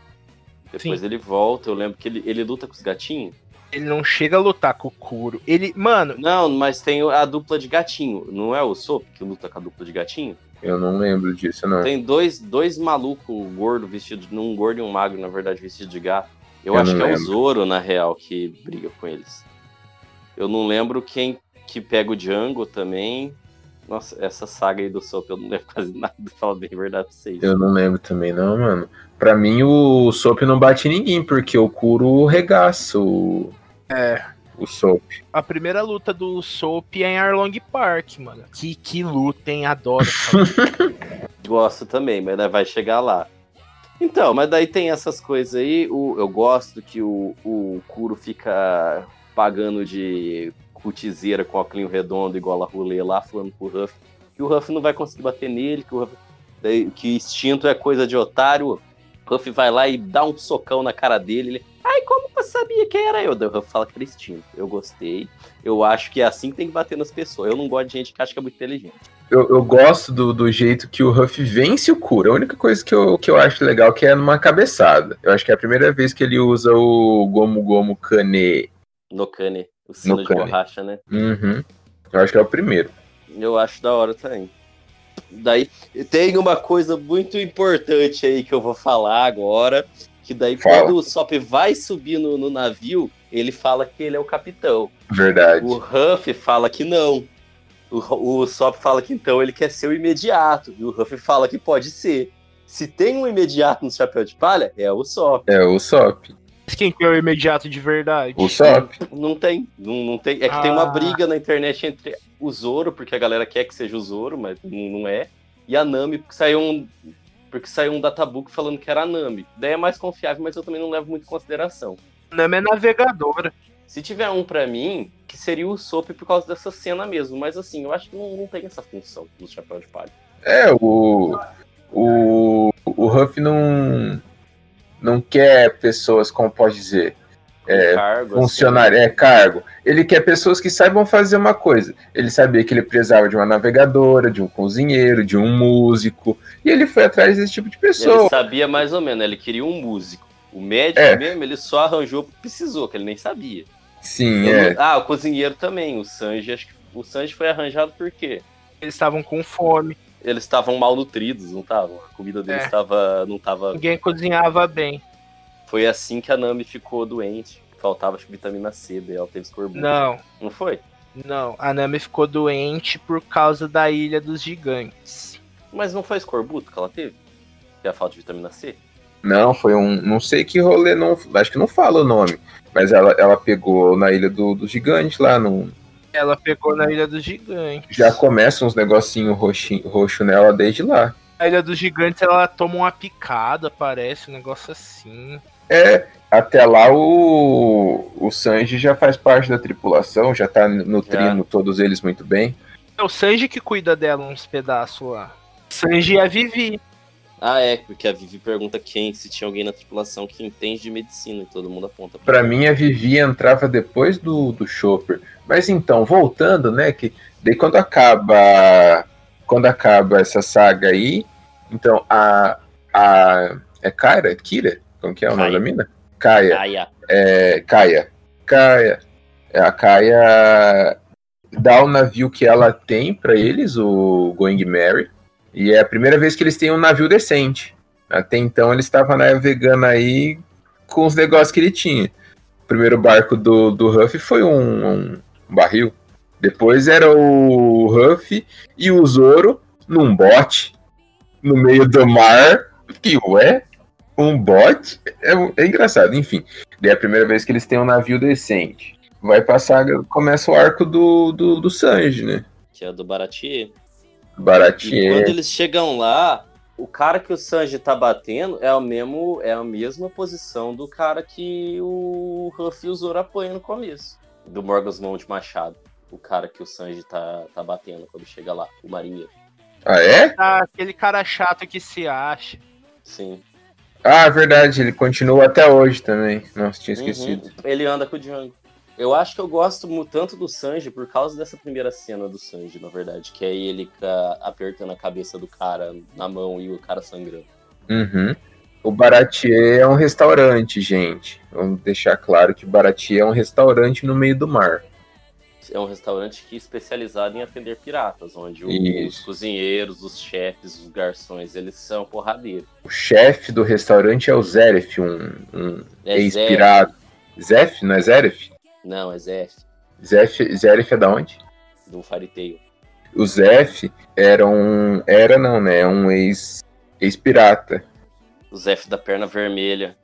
Depois Sim. ele volta. Eu lembro que ele, ele luta com os gatinhos. Ele não chega a lutar com o Kuro. Ele, mano, Não, mas tem a dupla de gatinho. Não é o Sop que luta com a dupla de gatinho? Eu não lembro disso, não. Tem dois, dois malucos gordo vestido, um gordo e um magro, na verdade, vestido de gato. Eu, Eu acho que é o lembro. Zoro, na real, que briga com eles. Eu não lembro quem que pega o Django também. Nossa, essa saga aí do Sop, eu não lembro quase nada, fala bem a verdade pra vocês. Eu não lembro também, não, mano. Pra mim, o Sop não bate em ninguém, porque o Kuro regaça o, é. o Sop. A primeira luta do Soap é em Arlong Park, mano. Que, que luta, hein? Adoro. Gosto também, mas vai chegar lá. Então, mas daí tem essas coisas aí. O, eu gosto que o, o Kuro fica pagando de cutizeira com óculos redondo, igual a rolê lá, falando pro Ruff que o Ruff não vai conseguir bater nele, que o Ruff, que instinto é coisa de otário. O Ruff vai lá e dá um socão na cara dele. Ele, Ai, como você sabia que era eu? O Ruff fala que era instinto. Eu gostei. Eu acho que é assim que tem que bater nas pessoas. Eu não gosto de gente que acha que é muito inteligente. Eu, eu gosto do, do jeito que o Ruff vence o Kuro. A única coisa que eu, que eu acho legal é que é numa cabeçada. Eu acho que é a primeira vez que ele usa o Gomu Gomu Kane. No Kane, o sino de Kane. borracha, né? Uhum. Eu acho que é o primeiro. Eu acho da hora também. Daí tem uma coisa muito importante aí que eu vou falar agora. Que daí Fala. quando o Sop vai subir no, no navio, ele fala que ele é o capitão. Verdade. O Huff fala que não. O, o Sop fala que então ele quer ser o imediato. E o Huff fala que pode ser. Se tem um imediato no chapéu de palha, é o Sop. É o Sop. Mas Quem que é o imediato de verdade? O Sop. Não tem. Não, não tem. É que tem uma Ah. briga na internet entre o Zoro, porque a galera quer que seja o Zoro, mas não não é. E a Nami, porque saiu um. Porque saiu um databook falando que era a Nami. Daí é mais confiável, mas eu também não levo muito em consideração. Nami é navegadora. Se tiver um pra mim, que seria o Sop por causa dessa cena mesmo. Mas assim, eu acho que não, não tem essa função no chapéu de palha. É, o. O. O Huff não. Não quer pessoas, como pode dizer, É, Cargo, funcionário, é cargo. Ele quer pessoas que saibam fazer uma coisa. Ele sabia que ele precisava de uma navegadora, de um cozinheiro, de um músico. E ele foi atrás desse tipo de assim. pessoa. Ele sabia mais ou menos, ele queria um músico. O médico É. mesmo, ele só arranjou porque precisou, que ele nem sabia. Sim, é. Ah, o cozinheiro também. O Sanji, acho que o Sanji foi arranjado por quê? Eles estavam com fome. Eles estavam mal nutridos, não estavam? A comida deles É. estava. não tava. Ninguém cozinhava bem. Foi assim que a Nami ficou doente. Faltava acho, vitamina C, daí ela teve escorbuto. Não, Não foi? não. A Nami ficou doente por causa da Ilha dos Gigantes. Mas não foi escorbuto que ela teve? Que é a falta de vitamina C? Não, foi um. Não sei que rolê, não. Acho que não fala o nome. Mas ela, ela pegou na ilha do, do gigante lá. No, Ela pegou na Ilha dos Gigantes. já começa uns negocinho roxinho, roxo nela desde lá. A Ilha dos Gigantes, ela toma uma picada, parece, um negócio assim. É, até lá o, o Sanji já faz parte da tripulação, já tá nutrindo todos eles muito bem. É o Sanji que cuida dela uns pedaços lá. Sanji e a Vivi. Ah, é, porque a Vivi pergunta quem, se tinha alguém na tripulação que entende de medicina e todo mundo aponta pra Pra mim, a Vivi entrava depois do, do Chopper. Mas então, voltando, né? Que daí quando acaba. Quando acaba essa saga aí, então a. a é Kyra? Kira? Como que é o nome da mina? Kaia. Kaia. É, Kaia. Kaia. É, A Kaia dá o navio que ela tem pra eles, o Going Mary. E é a primeira vez que eles têm um navio decente. Até então ele estava navegando aí com os negócios que ele tinha. O primeiro barco do, do Huff foi um, um barril. Depois era o Huff e o Zoro num bote no meio do mar. Que ué? Um bote? É, é engraçado, enfim. É a primeira vez que eles têm um navio decente. Vai passar, começa o arco do, do, do Sanji, né? Que é do E Baratier. quando eles chegam lá, o cara que o Sanji tá batendo é, o mesmo, é a mesma posição do cara que o Ruff e o Zoro apanham no começo. Do Morgan's Mount Machado. O cara que o Sanji tá, tá batendo quando chega lá, o marinheiro. Ah, é? Ah, aquele cara chato que se acha. Sim. Ah, verdade, ele continua até hoje também. Nossa, tinha esquecido. Uhum. Ele anda com o Django. Eu acho que eu gosto tanto do Sanji por causa dessa primeira cena do Sanji, na verdade, que é ele apertando a cabeça do cara na mão e o cara sangrando. Uhum. O Baratier é um restaurante, gente. Vamos deixar claro que Baratier é um restaurante no meio do mar. É um restaurante que é especializado em atender piratas, onde o- os cozinheiros, os chefes, os garçons, eles são porradeiros. O chefe do restaurante é o Zeref, um, um É ex-pirata. Zef? Não é Zeref? Não, é Zef, Zef, Zeref é da onde? do Fairy Tail. O Zef era um. Era não, né? Um ex- ex-pirata. O Zef da perna vermelha.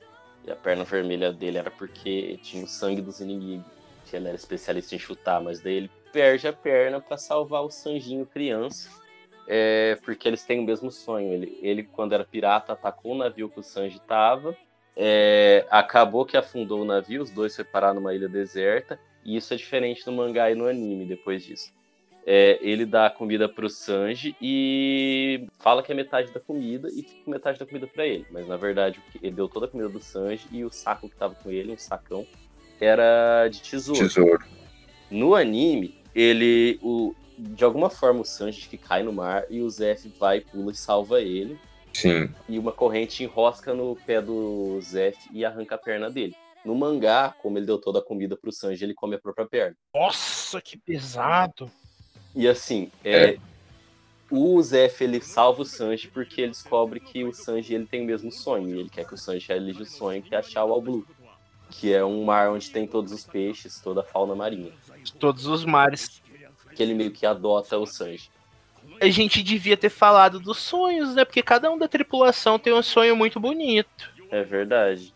E a perna vermelha dele era porque tinha o sangue dos inimigos. Que ele era especialista em chutar, mas daí ele perde a perna pra salvar o Sanjinho criança. É, porque eles têm o mesmo sonho. Ele, ele, quando era pirata, atacou o navio que o Sanji tava. É, acabou que afundou o navio, os dois foi parar numa ilha deserta. E isso é diferente no mangá e no anime depois disso. É, ele dá a comida pro Sanji e fala que é metade da comida e fica metade da comida pra ele. Mas na verdade ele deu toda a comida do Sanji e o saco que tava com ele, um sacão, era de tesouro. Tesouro. No anime, ele. O, de alguma forma o Sanji que cai no mar e o Zef vai, pula e salva ele. Sim. E uma corrente enrosca no pé do Zef e arranca a perna dele. No mangá, como ele deu toda a comida pro Sanji, ele come a própria perna. Nossa, que pesado. E assim, é, o Zef ele salva o Sanji porque ele descobre que o Sanji ele tem o mesmo sonho. E ele quer que o Sanji realize o sonho que é achar o All Blue. que é um mar onde tem todos os peixes, toda a fauna marinha. Todos os mares. Que ele meio que adota o Sanji. A gente devia ter falado dos sonhos, né? Porque cada um da tripulação tem um sonho muito bonito. É verdade.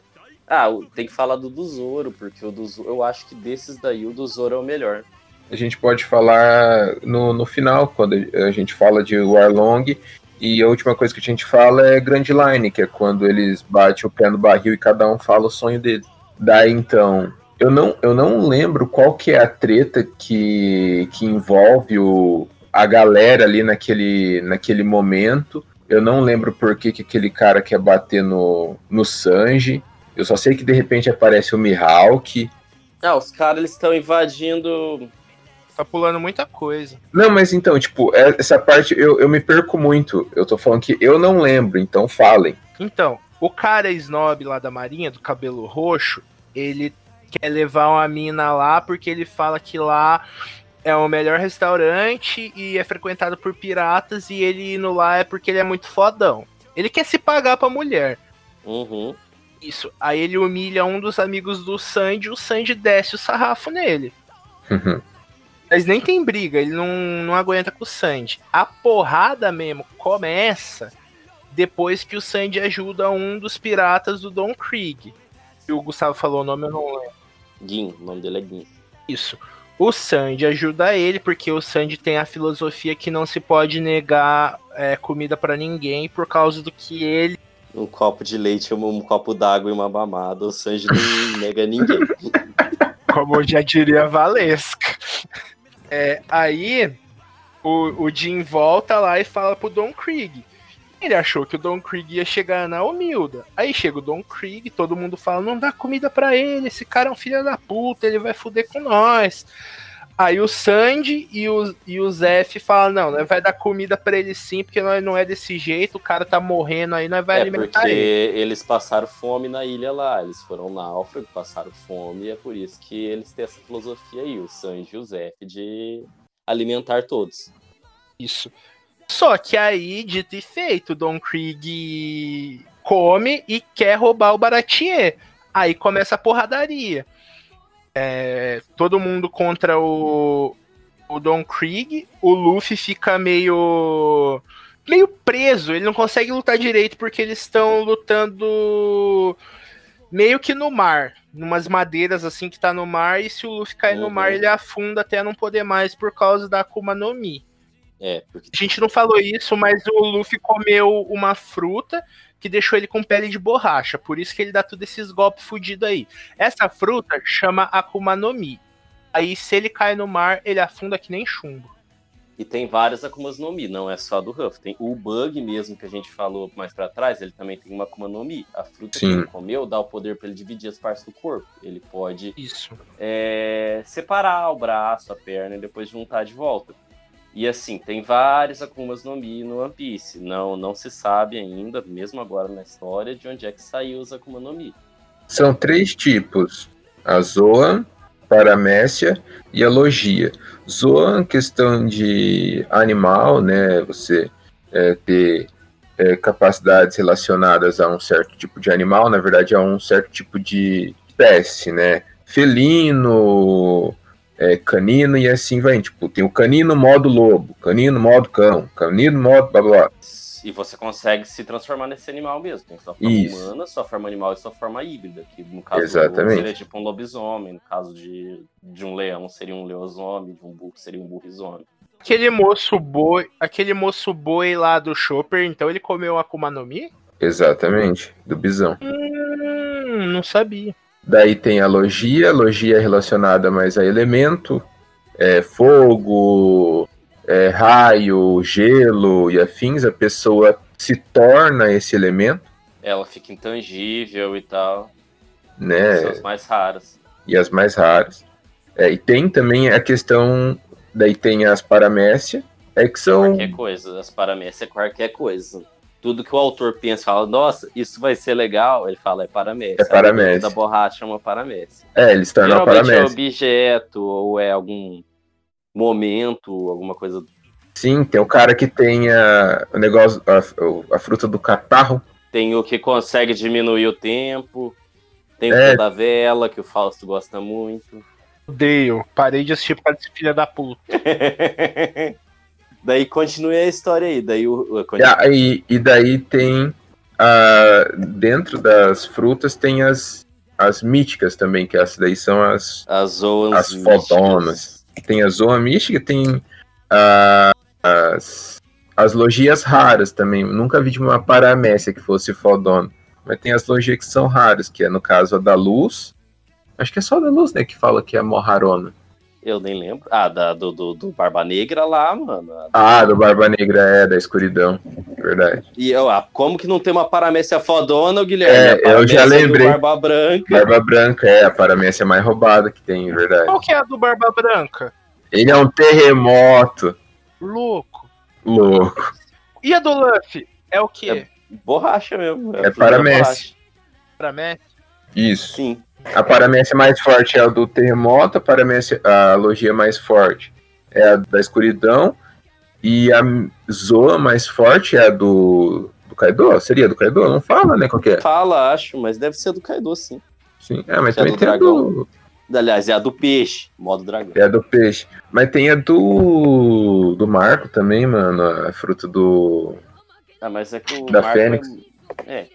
Ah, tem que falar do do Zoro, porque o do Zoro, eu acho que desses daí o do Zoro é o melhor. A gente pode falar no, no final, quando a gente fala de Warlong, e a última coisa que a gente fala é Grand Line, que é quando eles batem o pé no barril e cada um fala o sonho dele. Daí então, eu não, eu não lembro qual que é a treta que, que envolve o, a galera ali naquele, naquele momento. Eu não lembro por que, que aquele cara quer bater no, no Sanji. Eu só sei que de repente aparece o Mihawk. Ah, os caras estão invadindo. Tá pulando muita coisa. Não, mas então, tipo, é, essa parte eu, eu me perco muito. Eu tô falando que eu não lembro, então falem. Então, o cara snob lá da Marinha, do cabelo roxo, ele quer levar uma mina lá porque ele fala que lá é o melhor restaurante e é frequentado por piratas e ele indo lá é porque ele é muito fodão. Ele quer se pagar pra mulher. Uhum. Isso. Aí ele humilha um dos amigos do Sandy, o Sandy desce o sarrafo nele. Uhum. Mas nem tem briga, ele não, não aguenta com o Sandy. A porrada mesmo começa depois que o Sandy ajuda um dos piratas do Don Krieg. E o Gustavo falou o nome, eu não lembro. Gin, o nome dele é Gin. Isso. O Sandy ajuda ele, porque o Sandy tem a filosofia que não se pode negar é, comida para ninguém por causa do que ele. Um copo de leite, um, um copo d'água e uma mamada. O Sandy não nega ninguém. Como eu já diria Valesca. É, aí o, o Jim volta lá e fala pro Don Krieg. Ele achou que o Don Krieg ia chegar na humilda. Aí chega o Don Krieg, todo mundo fala: não dá comida para ele, esse cara é um filho da puta, ele vai fuder com nós. Aí o Sandy e o, e o Zef falam: não, nós vai dar comida para ele sim, porque nós não é desse jeito, o cara tá morrendo aí, nós vai é alimentar porque ele. eles passaram fome na ilha lá. Eles foram náufragos, passaram fome, e é por isso que eles têm essa filosofia aí, o Sanji e o Zef, de alimentar todos. Isso. Só que aí, dito e feito, Don Krieg come e quer roubar o Baratier. Aí começa a porradaria. É, todo mundo contra o, o Don Krieg. O Luffy fica meio. meio preso. Ele não consegue lutar direito porque eles estão lutando meio que no mar. Numas madeiras assim que tá no mar. E se o Luffy cair no Uhum. mar, ele afunda até não poder mais por causa da Akuma no Mi. É, porque A gente não falou isso, mas o Luffy comeu uma fruta que deixou ele com pele de borracha. Por isso que ele dá todos esses golpes fudidos aí. Essa fruta chama Akuma no Mi. Aí, se ele cai no mar, ele afunda que nem chumbo. E tem várias Akumas no Mi, não é só do Ruff. Tem o Bug mesmo, que a gente falou mais pra trás, ele também tem uma Akuma no Mi. A fruta que Sim. ele comeu dá o poder pra ele dividir as partes do corpo. Ele pode Isso. é, separar o braço, a perna e depois juntar de volta. E assim, tem vários Akumas no Mi no One Piece. Não, não se sabe ainda, mesmo agora na história, de onde é que saiu os Akuma no Mi. São três tipos: a Zoan, Paramécia e a Logia. Zoan, questão de animal, né? Você é, ter é, capacidades relacionadas a um certo tipo de animal, na verdade, a um certo tipo de espécie, né? Felino, é, canino e assim vai. Tipo, tem o canino modo lobo, canino modo cão, canino modo blá blá. blá. E você consegue se transformar nesse animal mesmo. Tem sua forma Isso. humana, sua forma animal e sua forma híbrida. Que no caso Exatamente. seria tipo um lobisomem. No caso de, de um leão seria um leosome, de um burro seria um burrisome. Aquele moço boi, aquele moço boi lá do Chopper, então ele comeu Akuma no Mi? Exatamente, do bisão. Hum, não sabia. Daí tem a logia, logia é relacionada mais a elemento, é, fogo, é, raio, gelo e afins. A pessoa se torna esse elemento, Ela fica intangível e tal. né? São as mais raras. E as mais raras. É, e tem também a questão, daí tem as paramécia, é que são Qualquer coisa. As paramécias é qualquer coisa. Tudo que o autor pensa, fala, nossa, isso vai ser legal, ele fala, é paramécia. É paramécia. Da borracha é uma paramécia. É, eles tornam a Geralmente é paramécia. objeto, ou é algum momento, alguma coisa Sim, tem o cara que tem a, o negócio, a, a fruta do catarro. Tem o que consegue diminuir o tempo. Tem o É. da vela, que o Fausto gosta muito. Odeio. Parei de assistir por causa desse filho da puta. daí continue a história aí. Daí o. o- E, aí- e daí tem. ah, dentro das frutas tem as, as míticas também, que essas daí são as. As zoas. As fodonas. Tem a zoa mística, tem ah, as, as logias raras também. Nunca vi de uma paramécia que fosse fodona. Mas tem as logias que são raras, que é no caso a da luz. Acho que é só a da luz, né, que fala que é a Moharona. Eu nem lembro. Ah, da, do, do, do Barba Negra lá, mano. Ah, do Barba Negra é, da escuridão. Verdade. E eu, ah, como que não tem uma paramécia fodona, Guilherme? É, eu paramécia já do lembrei. Barba Branca. Barba Branca é a paramécia mais roubada que tem, verdade. Qual que é a do Barba Branca? Ele é um terremoto Louco. louco. E a do Luffy? É o quê? Borracha mesmo. É fruta paramécia. Messi? Isso. Sim. A paramécia mais forte é a do terremoto, a paramécia, a logia mais forte é a da escuridão, e a zoa mais forte é a do, do Kaido? Seria do Kaido? Não fala, né, qual que é? Fala, acho, mas deve ser do Kaido, sim. Sim, é, mas Que é também do tem a do, Aliás, é a do peixe, modo dragão. é a do peixe. Mas tem a do, do Marco também, mano, a fruta do... Ah, mas é que o Da Marco Fênix. É. é,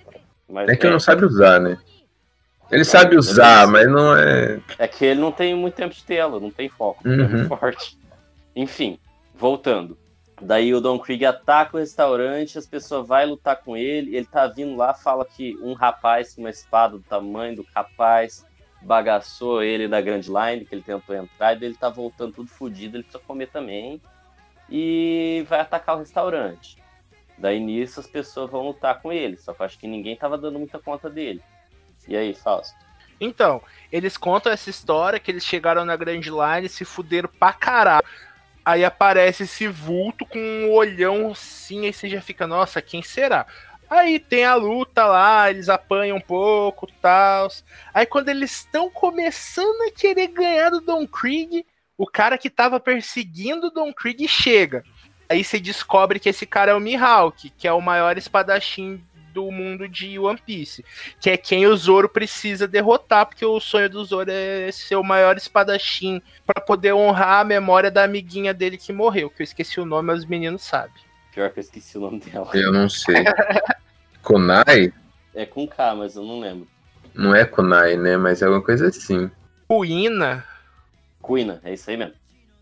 mas É que não sabe usar, né? Ele sabe usar, mas não é... É que ele não tem muito tempo de tela, não tem foco. É Uhum. muito forte. Enfim, voltando. Daí o Don Krieg ataca o restaurante, as pessoas vão lutar com ele. Ele tá vindo lá, fala que um rapaz com uma espada do tamanho do capaz bagaçou ele da Grand Line, que ele tentou entrar, e daí ele tá voltando tudo fodido, ele precisa comer também. E vai atacar o restaurante. Daí nisso as pessoas vão lutar com ele, só que eu acho que ninguém tava dando muita conta dele. E aí, Fausto? Então, eles contam essa história que eles chegaram na Grand Line, se fuderam pra caralho. Aí aparece esse vulto com um olhão assim, aí você já fica, nossa, quem será? Aí tem a luta lá, eles apanham um pouco, tal. Aí quando eles estão começando a querer ganhar do Don Krieg, o cara que tava perseguindo o Don Krieg chega. Aí você descobre que esse cara é o Mihawk, que é o maior espadachim do mundo de One Piece que é quem o Zoro precisa derrotar, porque o sonho do Zoro é ser o maior espadachim pra poder honrar a memória da amiguinha dele que morreu, que eu esqueci o nome, mas os meninos sabem. Pior que eu esqueci o nome dela. Eu não sei. Kunai? É com K, mas eu não lembro. Não é Kunai, né? Mas é alguma coisa assim. Kuina, Kuina, é isso aí mesmo.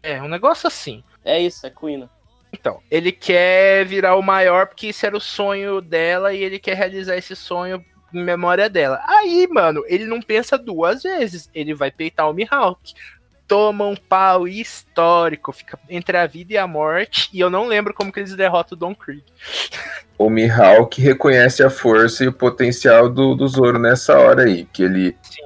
é um negócio assim. É isso, é Kuina. Então, ele quer virar o maior porque esse era o sonho dela e ele quer realizar esse sonho em memória dela. Aí, mano, ele não pensa duas vezes, ele vai peitar o Mihawk. Toma um pau histórico, fica entre a vida e a morte, e eu não lembro como que eles derrotam o Don Krieg. O Mihawk reconhece a força e o potencial do, do Zoro nessa hora aí. Que ele, Sim.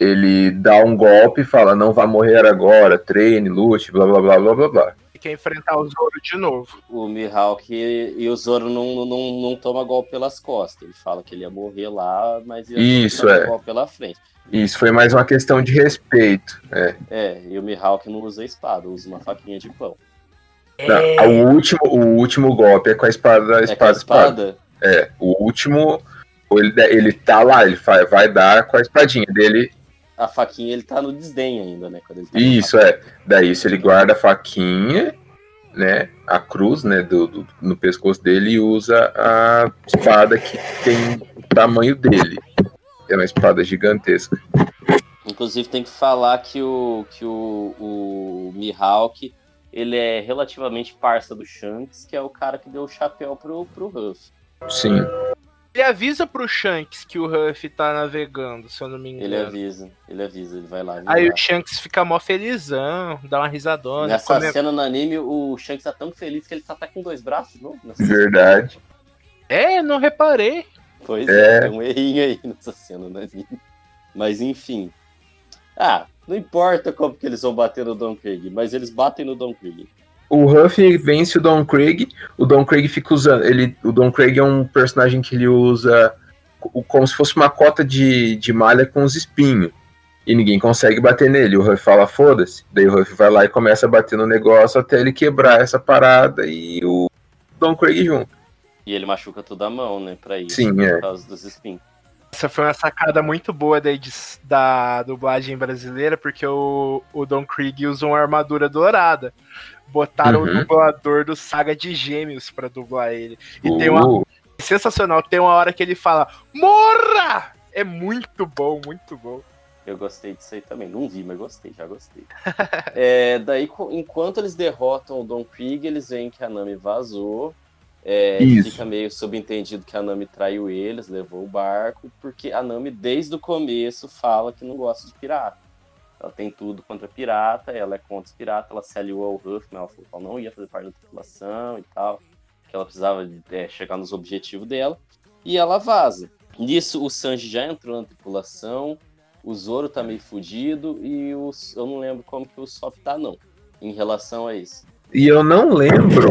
ele dá um golpe e fala: não vai morrer agora, treine, lute, blá blá blá blá blá blá. Quer enfrentar o Zoro de novo. O Mihawk e, e o Zoro não, não, não toma golpe pelas costas. Ele fala que ele ia morrer lá, mas ia Isso, tomar é. golpe pela frente. Isso foi mais uma questão de respeito. É. É, e o Mihawk não usa espada, usa uma faquinha de pão. Não, o, último, o último golpe é com a espada, é com a espada, espada. espada? É, o último, ele, ele tá lá, ele vai, vai dar com a espadinha dele. A faquinha ele tá no desdém ainda, né? Tá Isso, é. Daí isso ele guarda a faquinha, né? A cruz, né? Do, do- no pescoço dele e usa a espada que tem o tamanho dele. É uma espada gigantesca. Inclusive tem que falar que o, que o, o Mihawk ele é relativamente parça do Shanks, que é o cara que deu o chapéu pro, pro Ruff. Sim. Ele avisa pro Shanks que o Ruff tá navegando, se eu não me engano. Ele avisa, ele avisa, ele vai lá. Aí o Shanks fica mó felizão, dá uma risadona. Nessa come- cena no anime, o Shanks tá tão feliz que ele tá até com dois braços de novo. Nessa Verdade. É, não reparei. Pois É. é, tem um errinho aí nessa cena do anime. Mas enfim. Ah, não importa como que eles vão bater no Don Krieg, mas eles batem no Don Krieg. O Ruffy vence o Don Krieg. O Don Krieg fica usando. Ele, o Don Krieg é um personagem que ele usa co- como se fosse uma cota de, de malha com os espinhos. E ninguém consegue bater nele. O Ruffy fala, foda-se. Daí o Ruffy vai lá e começa a bater no negócio até ele quebrar essa parada e o Don Krieg junto. E ele machuca toda a mão, né, pra isso. Sim, por é. causa dos espinhos. Essa foi uma sacada muito boa da, da dublagem brasileira, porque o, o Don Krieg usa uma armadura dourada. Botaram uhum. o dublador do Saga de Gêmeos pra dublar ele. E uh. tem uma. Uh. Sensacional, tem uma hora que ele fala: Morra! É muito bom, muito bom. Eu gostei disso aí também. Não vi, mas gostei, já gostei. é, daí, enquanto eles derrotam o Don Krieg, eles veem que a Nami vazou. É, fica meio subentendido que a Nami traiu eles, levou o barco, porque a Nami, desde o começo, fala que não gosta de pirata. Ela tem tudo contra pirata, ela é contra os piratas, ela se aliou ao Ruff, mas ela falou que ela não ia fazer parte da tripulação e tal, que ela precisava é, chegar nos objetivos dela, e ela vaza. Nisso, o Sanji já entrou na tripulação, o Zoro tá meio fudido, e o, eu não lembro como que o Sop tá, não, em relação a isso. E eu não lembro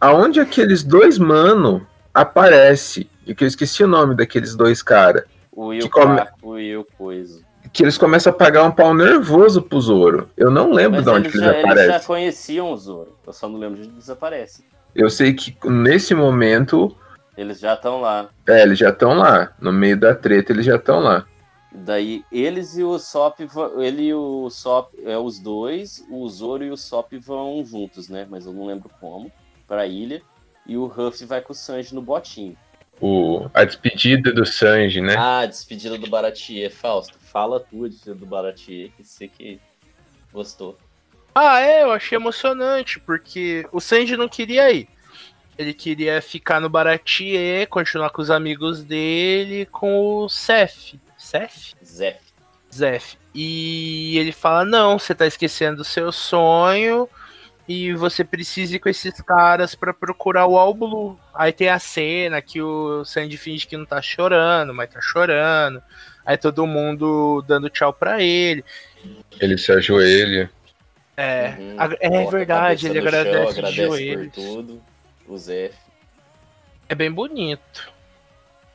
aonde aqueles dois mano aparece. E que eu esqueci o nome daqueles dois caras. O Will, que come... o Will Coisa. Que eles começam a pagar um pau nervoso pro Zoro. Eu não lembro Mas de onde eles, eles já, aparecem. Eles já conheciam o Zoro. Eu só não lembro de onde eles aparecem. Eu sei que nesse momento. Eles já estão lá. É, eles já estão lá. No meio da treta, eles já estão lá. Daí eles e o Sop, ele e o Sop, é os dois, o Zoro e o Sop vão juntos, né? Mas eu não lembro como, pra ilha. E o Ruff vai com o Sanji no botinho. O, a despedida do Sanji, né? Ah, a despedida do Baratier. Fausto, fala tu a despedida do Baratier, que você que gostou. Ah, é, eu achei emocionante, porque o Sanji não queria ir. Ele queria ficar no Baratier, continuar com os amigos dele, com o Seth. Seth? Zef. Zef. E ele fala: Não, você tá esquecendo o seu sonho e você precisa ir com esses caras para procurar o All Blue. Aí tem a cena que o Sandy finge que não tá chorando, mas tá chorando. Aí todo mundo dando tchau pra ele. Ele se ajoelha. É, uhum. é verdade, ele agradece, chão, agradece por tudo. O Zef. É bem bonito.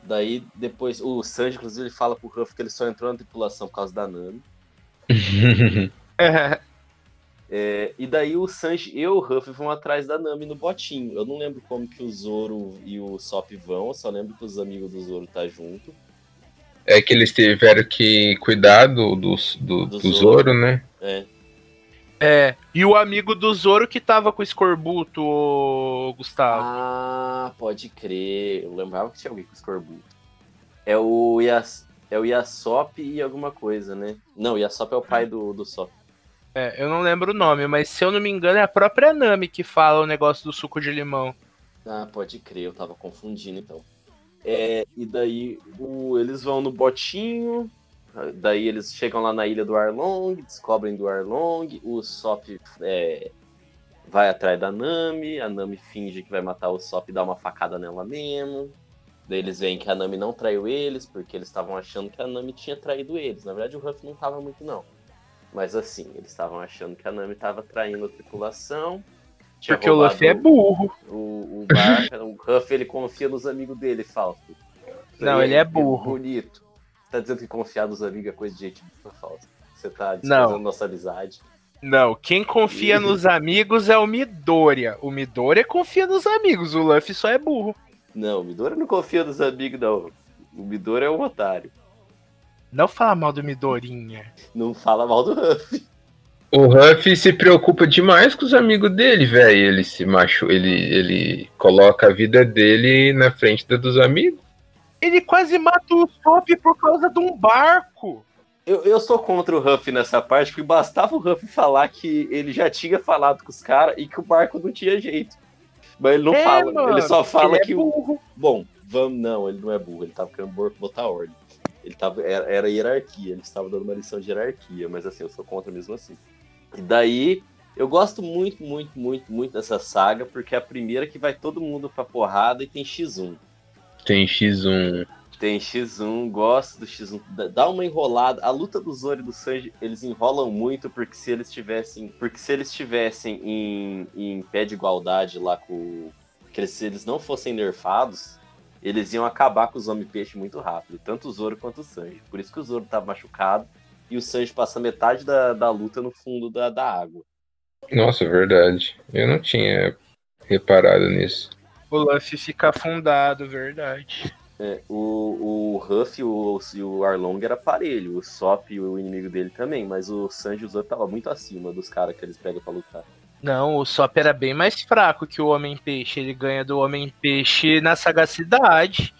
Daí, depois, o Sanji, inclusive, ele fala pro Ruff que ele só entrou na tripulação por causa da Nami. é, e daí o Sanji e o Ruff vão atrás da Nami no botinho. Eu não lembro como que o Zoro e o Sop vão, eu só lembro que os amigos do Zoro tá junto. É que eles tiveram que cuidar do, do, do, do, do Zoro, Zoro, né? É. É, e o amigo do Zoro que tava com o escorbuto, Gustavo. Ah, pode crer. Eu lembrava que tinha alguém com escorbuto. É o, Yas, é o Yasop e alguma coisa, né? Não, o Yasop é o pai do, do Sop. É, eu não lembro o nome, mas se eu não me engano é a própria Nami que fala o negócio do suco de limão. Ah, pode crer, eu tava confundindo então. É, e daí o, eles vão no botinho, Daí eles chegam lá na ilha do Arlong, descobrem do Arlong, o Sop é, vai atrás da Nami, a Nami finge que vai matar o Sop e dá uma facada nela mesmo. Daí eles veem que a Nami não traiu eles, porque eles estavam achando que a Nami tinha traído eles. Na verdade, o Ruff não tava muito, não. Mas assim, eles estavam achando que a Nami tava traindo a tripulação. Porque o Luffy é burro. O, o, Barca, o Ruff ele confia nos amigos dele, Fausto. Não, ele é burro. É bonito tá dizendo que confiar nos amigos é coisa de gente falsa. Você tá desprezando nossa amizade. Não, quem confia nos amigos é o Midoriya. O Midoriya confia nos amigos, o Luffy só é burro. Não, o Midoriya não confia nos amigos, não. O Midoriya é um otário. Não fala mal do Midorinha. Não fala mal do Ruff. O Ruff se preocupa demais com os amigos dele, velho. Ele se machu, ele, ele coloca a vida dele na frente da dos amigos. Ele quase mata o Sop por causa de um barco. Eu, eu sou contra o Huff nessa parte, porque bastava o Huff falar que ele já tinha falado com os caras e que o barco não tinha jeito. Mas ele não é, fala, mano, ele só fala ele é que é o. Bom, vamos. Não, ele não é burro, ele tava querendo botar ordem. Ele tava, era, era hierarquia, ele estava dando uma lição de hierarquia, mas assim, eu sou contra mesmo assim. E daí, eu gosto muito, muito, muito, muito dessa saga, porque é a primeira que vai todo mundo pra porrada e tem X1. Tem X1. Tem X1, gosto do X1. Dá uma enrolada. A luta do Zoro e do Sanji, eles enrolam muito, porque se eles tivessem. Porque se eles tivessem em, em pé de igualdade lá com. Que eles, se eles não fossem nerfados, eles iam acabar com os homem-peixe muito rápido. Tanto o Zoro quanto o Sanji. Por isso que o Zoro tava machucado. E o Sanji passa metade da, da luta no fundo da, da água. Nossa, verdade. Eu não tinha reparado nisso. O Luffy fica afundado, verdade. É, o, o Ruff e o, o Arlong era parelho, o Sop e o inimigo dele também, mas o Sanji e o Zoro tava muito acima dos caras que eles pegam pra lutar. Não, o Sop era bem mais fraco que o Homem-Peixe. Ele ganha do Homem-Peixe na sagacidade.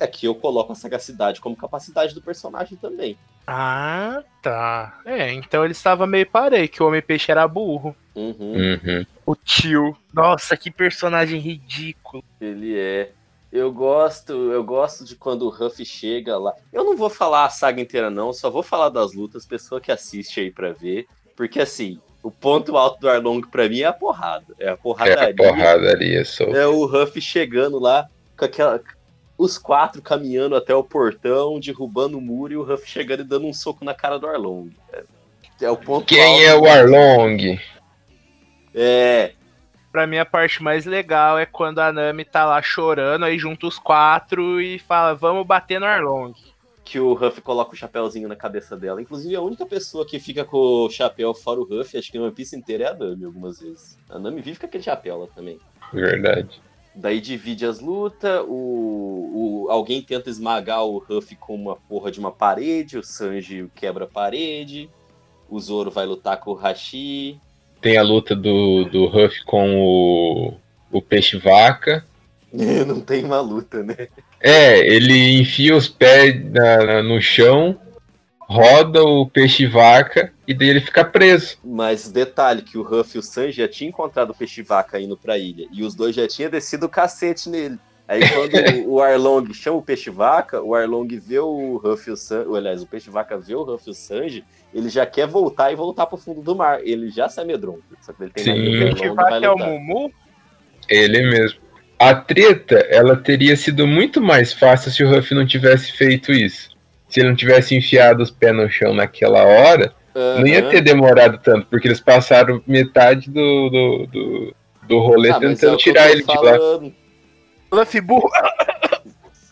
É que eu coloco a sagacidade como capacidade do personagem também. Ah, tá. É, então ele estava meio parei, que o Homem-Peixe era burro. Uhum. Uhum. O tio. Nossa, que personagem ridículo. Ele é. Eu gosto, eu gosto de quando o Ruff chega lá. Eu não vou falar a saga inteira, não, só vou falar das lutas, pessoa que assiste aí pra ver. Porque assim, o ponto alto do Arlong pra mim é a porrada. É a É porradaria. a porradaria só. É o Ruff chegando lá com aquela. Os quatro caminhando até o portão, derrubando o muro e o Ruff chegando e dando um soco na cara do Arlong. É, é o ponto Quem alto. é o Arlong? É, Pra mim, a parte mais legal é quando a Nami tá lá chorando, aí junta os quatro e fala, vamos bater no Arlong. que o Ruff coloca o chapéuzinho na cabeça dela. Inclusive, a única pessoa que fica com o chapéu fora o Ruff, acho que na One Piece inteira é a Nami, algumas vezes. A Nami vive com aquele chapéu lá também. Verdade. Daí divide as lutas, o, o, alguém tenta esmagar o Ruff com uma porra de uma parede, o Sanji quebra a parede, o Zoro vai lutar com o Hashi. Tem a luta do, do Ruff com o, o peixe-vaca. Não tem uma luta, né? É, ele enfia os pés na- na- no chão, roda o peixe-vaca e daí ele fica preso. Mas detalhe que o Ruff e o Sanji já tinham encontrado o peixe-vaca indo pra ilha. E os dois já tinham descido o cacete nele. Aí quando o- o Arlong chama o peixe-vaca, o Arlong vê o Ruff e o Sanji... Aliás, o peixe-vaca vê o Ruff e o Sanji, ele já quer voltar e voltar pro fundo do mar. Ele já se amedronta. Só que ele tem Sim. O o vai é o. Mumu? Ele mesmo. A treta, ela teria sido muito mais fácil se o Ruff não tivesse feito isso. Se ele não tivesse enfiado os pés no chão naquela hora, não ia ter demorado tanto, porque eles passaram metade do, do, do, do rolê Ah, é tentando eu tirar ele de lá. falando. Luffy burro.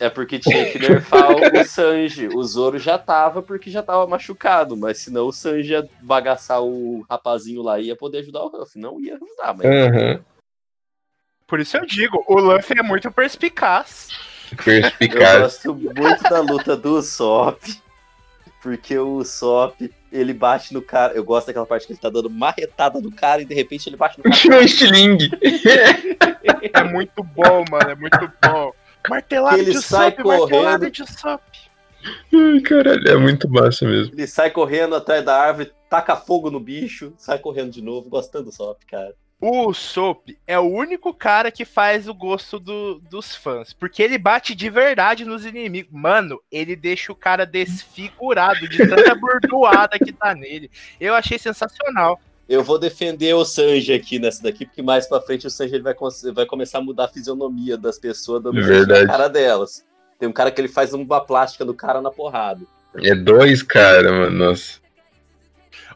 É porque tinha que nerfar o Sanji. O Zoro já tava porque já tava machucado, mas senão o Sanji ia bagaçar o rapazinho lá e ia poder ajudar o Ruff. Não ia ajudar, mas Aham. Por isso eu digo, o Luffy é muito perspicaz. Eu Perspicaz. gosto muito da luta do Sop. Porque o Sop, ele bate no cara. Eu gosto daquela parte que ele tá dando marretada no cara e de repente ele bate no cara. Tirou um estilingue. É muito bom, mano, é muito bom. Martelada Ele de sai Sop, martelada correndo. de Sop. Ai, caralho, é muito massa mesmo. Ele sai correndo atrás da árvore, taca fogo no bicho, sai correndo de novo. Gostando do Sop, cara. O Sop é o único cara que faz o gosto do- dos fãs. Porque ele bate de verdade nos inimigos. Mano, ele deixa o cara desfigurado de tanta bordoada que tá nele. Eu achei sensacional. Eu vou defender o Sanji aqui nessa daqui, porque mais pra frente o Sanji vai, vai começar a mudar a fisionomia das pessoas, dando jeito Verdade. na cara delas. Tem um cara que ele faz uma plástica no cara na porrada. É dois cara, mano. Nossa.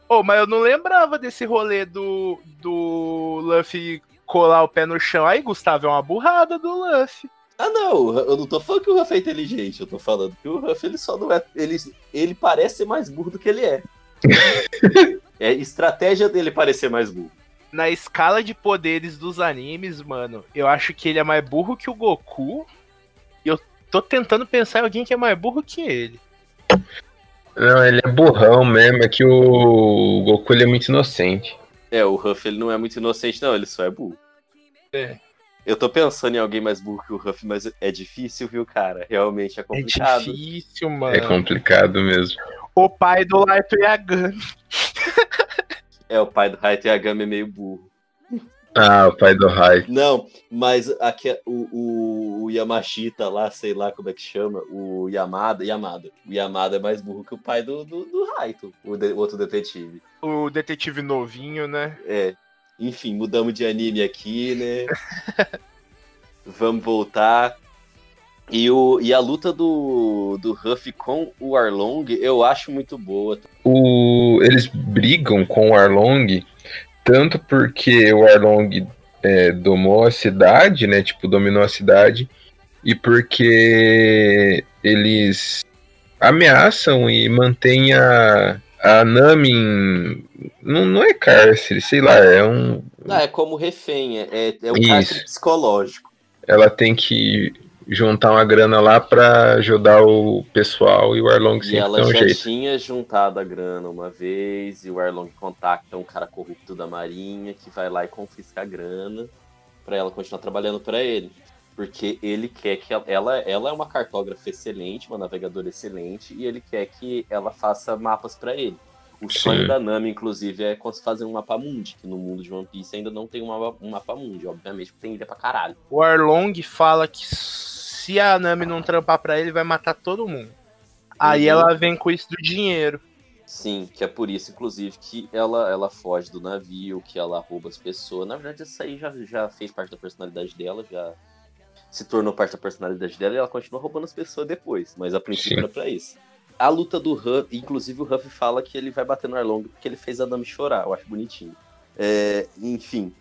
Oh, mas eu não lembrava desse rolê do, do Luffy colar o pé no chão. Aí, Gustavo, é uma burrada do Luffy. Ah, não, eu não tô falando que o Ruff é inteligente, eu tô falando que o Ruff ele só não é. Ele, ele parece ser mais burro do que ele é. é estratégia dele parecer mais burro. Na escala de poderes dos animes, mano, eu acho que ele é mais burro que o Goku. E eu tô tentando pensar em alguém que é mais burro que ele. Não, ele é burrão mesmo. É que o Goku ele é muito inocente. É, o Ruff ele não é muito inocente, não, ele só é burro. É. Eu tô pensando em alguém mais burro que o Ruff, mas é difícil, viu, cara? Realmente é É complicado. difícil, mano. É complicado mesmo. O pai do Light Yagami. É, o pai do Haito Yagami é meio burro. Ah, o pai do Rai. Não, mas aqui, o, o, o Yamashita lá, sei lá como é que chama, o Yamada, Yamada. O Yamada é mais burro que o pai do, do, do Raito, o, de- o outro detetive. O detetive novinho, né? É. Enfim, mudamos de anime aqui, né? Vamos voltar. E, o, e a luta do, do Ruff com o Arlong eu acho muito boa. O, eles brigam com o Arlong tanto porque o Arlong é, domou a cidade, né? Tipo, dominou a cidade, e porque eles ameaçam e mantêm a, a Nami em. Não, não é cárcere, sei lá, é um. Ah, é como refém, é, é, é um Isso. cárcere psicológico. Ela tem que juntar uma grana lá pra ajudar o pessoal e o Arlong E sempre ela dá um já jeito. tinha juntado a grana uma vez, e o Arlong contacta um cara corrupto da Marinha que vai lá e confisca a grana pra ela continuar trabalhando pra ele. Porque ele quer que ela, ela, ela é uma cartógrafa excelente, uma navegadora excelente, e ele quer que ela faça mapas pra ele. O Sim. sonho da Nami, inclusive, é fazer um mapa mundi, que no mundo de One Piece ainda não tem um mapa, um mapa mundi, obviamente, porque tem ilha pra caralho. O Arlong fala que se a Nami não trampar pra ele, vai matar todo mundo. Aí Uhum. ela vem com isso do dinheiro. Sim, que é por isso, inclusive, que ela, ela foge do navio, que ela rouba as pessoas. Na verdade, isso aí já, já fez parte da personalidade dela, já se tornou parte da personalidade dela e ela continua roubando as pessoas depois. Mas a princípio Sim. era pra isso. A luta do Huff, inclusive o Huff fala que ele vai bater no Arlong porque ele fez a Nami chorar, eu acho bonitinho. É, enfim,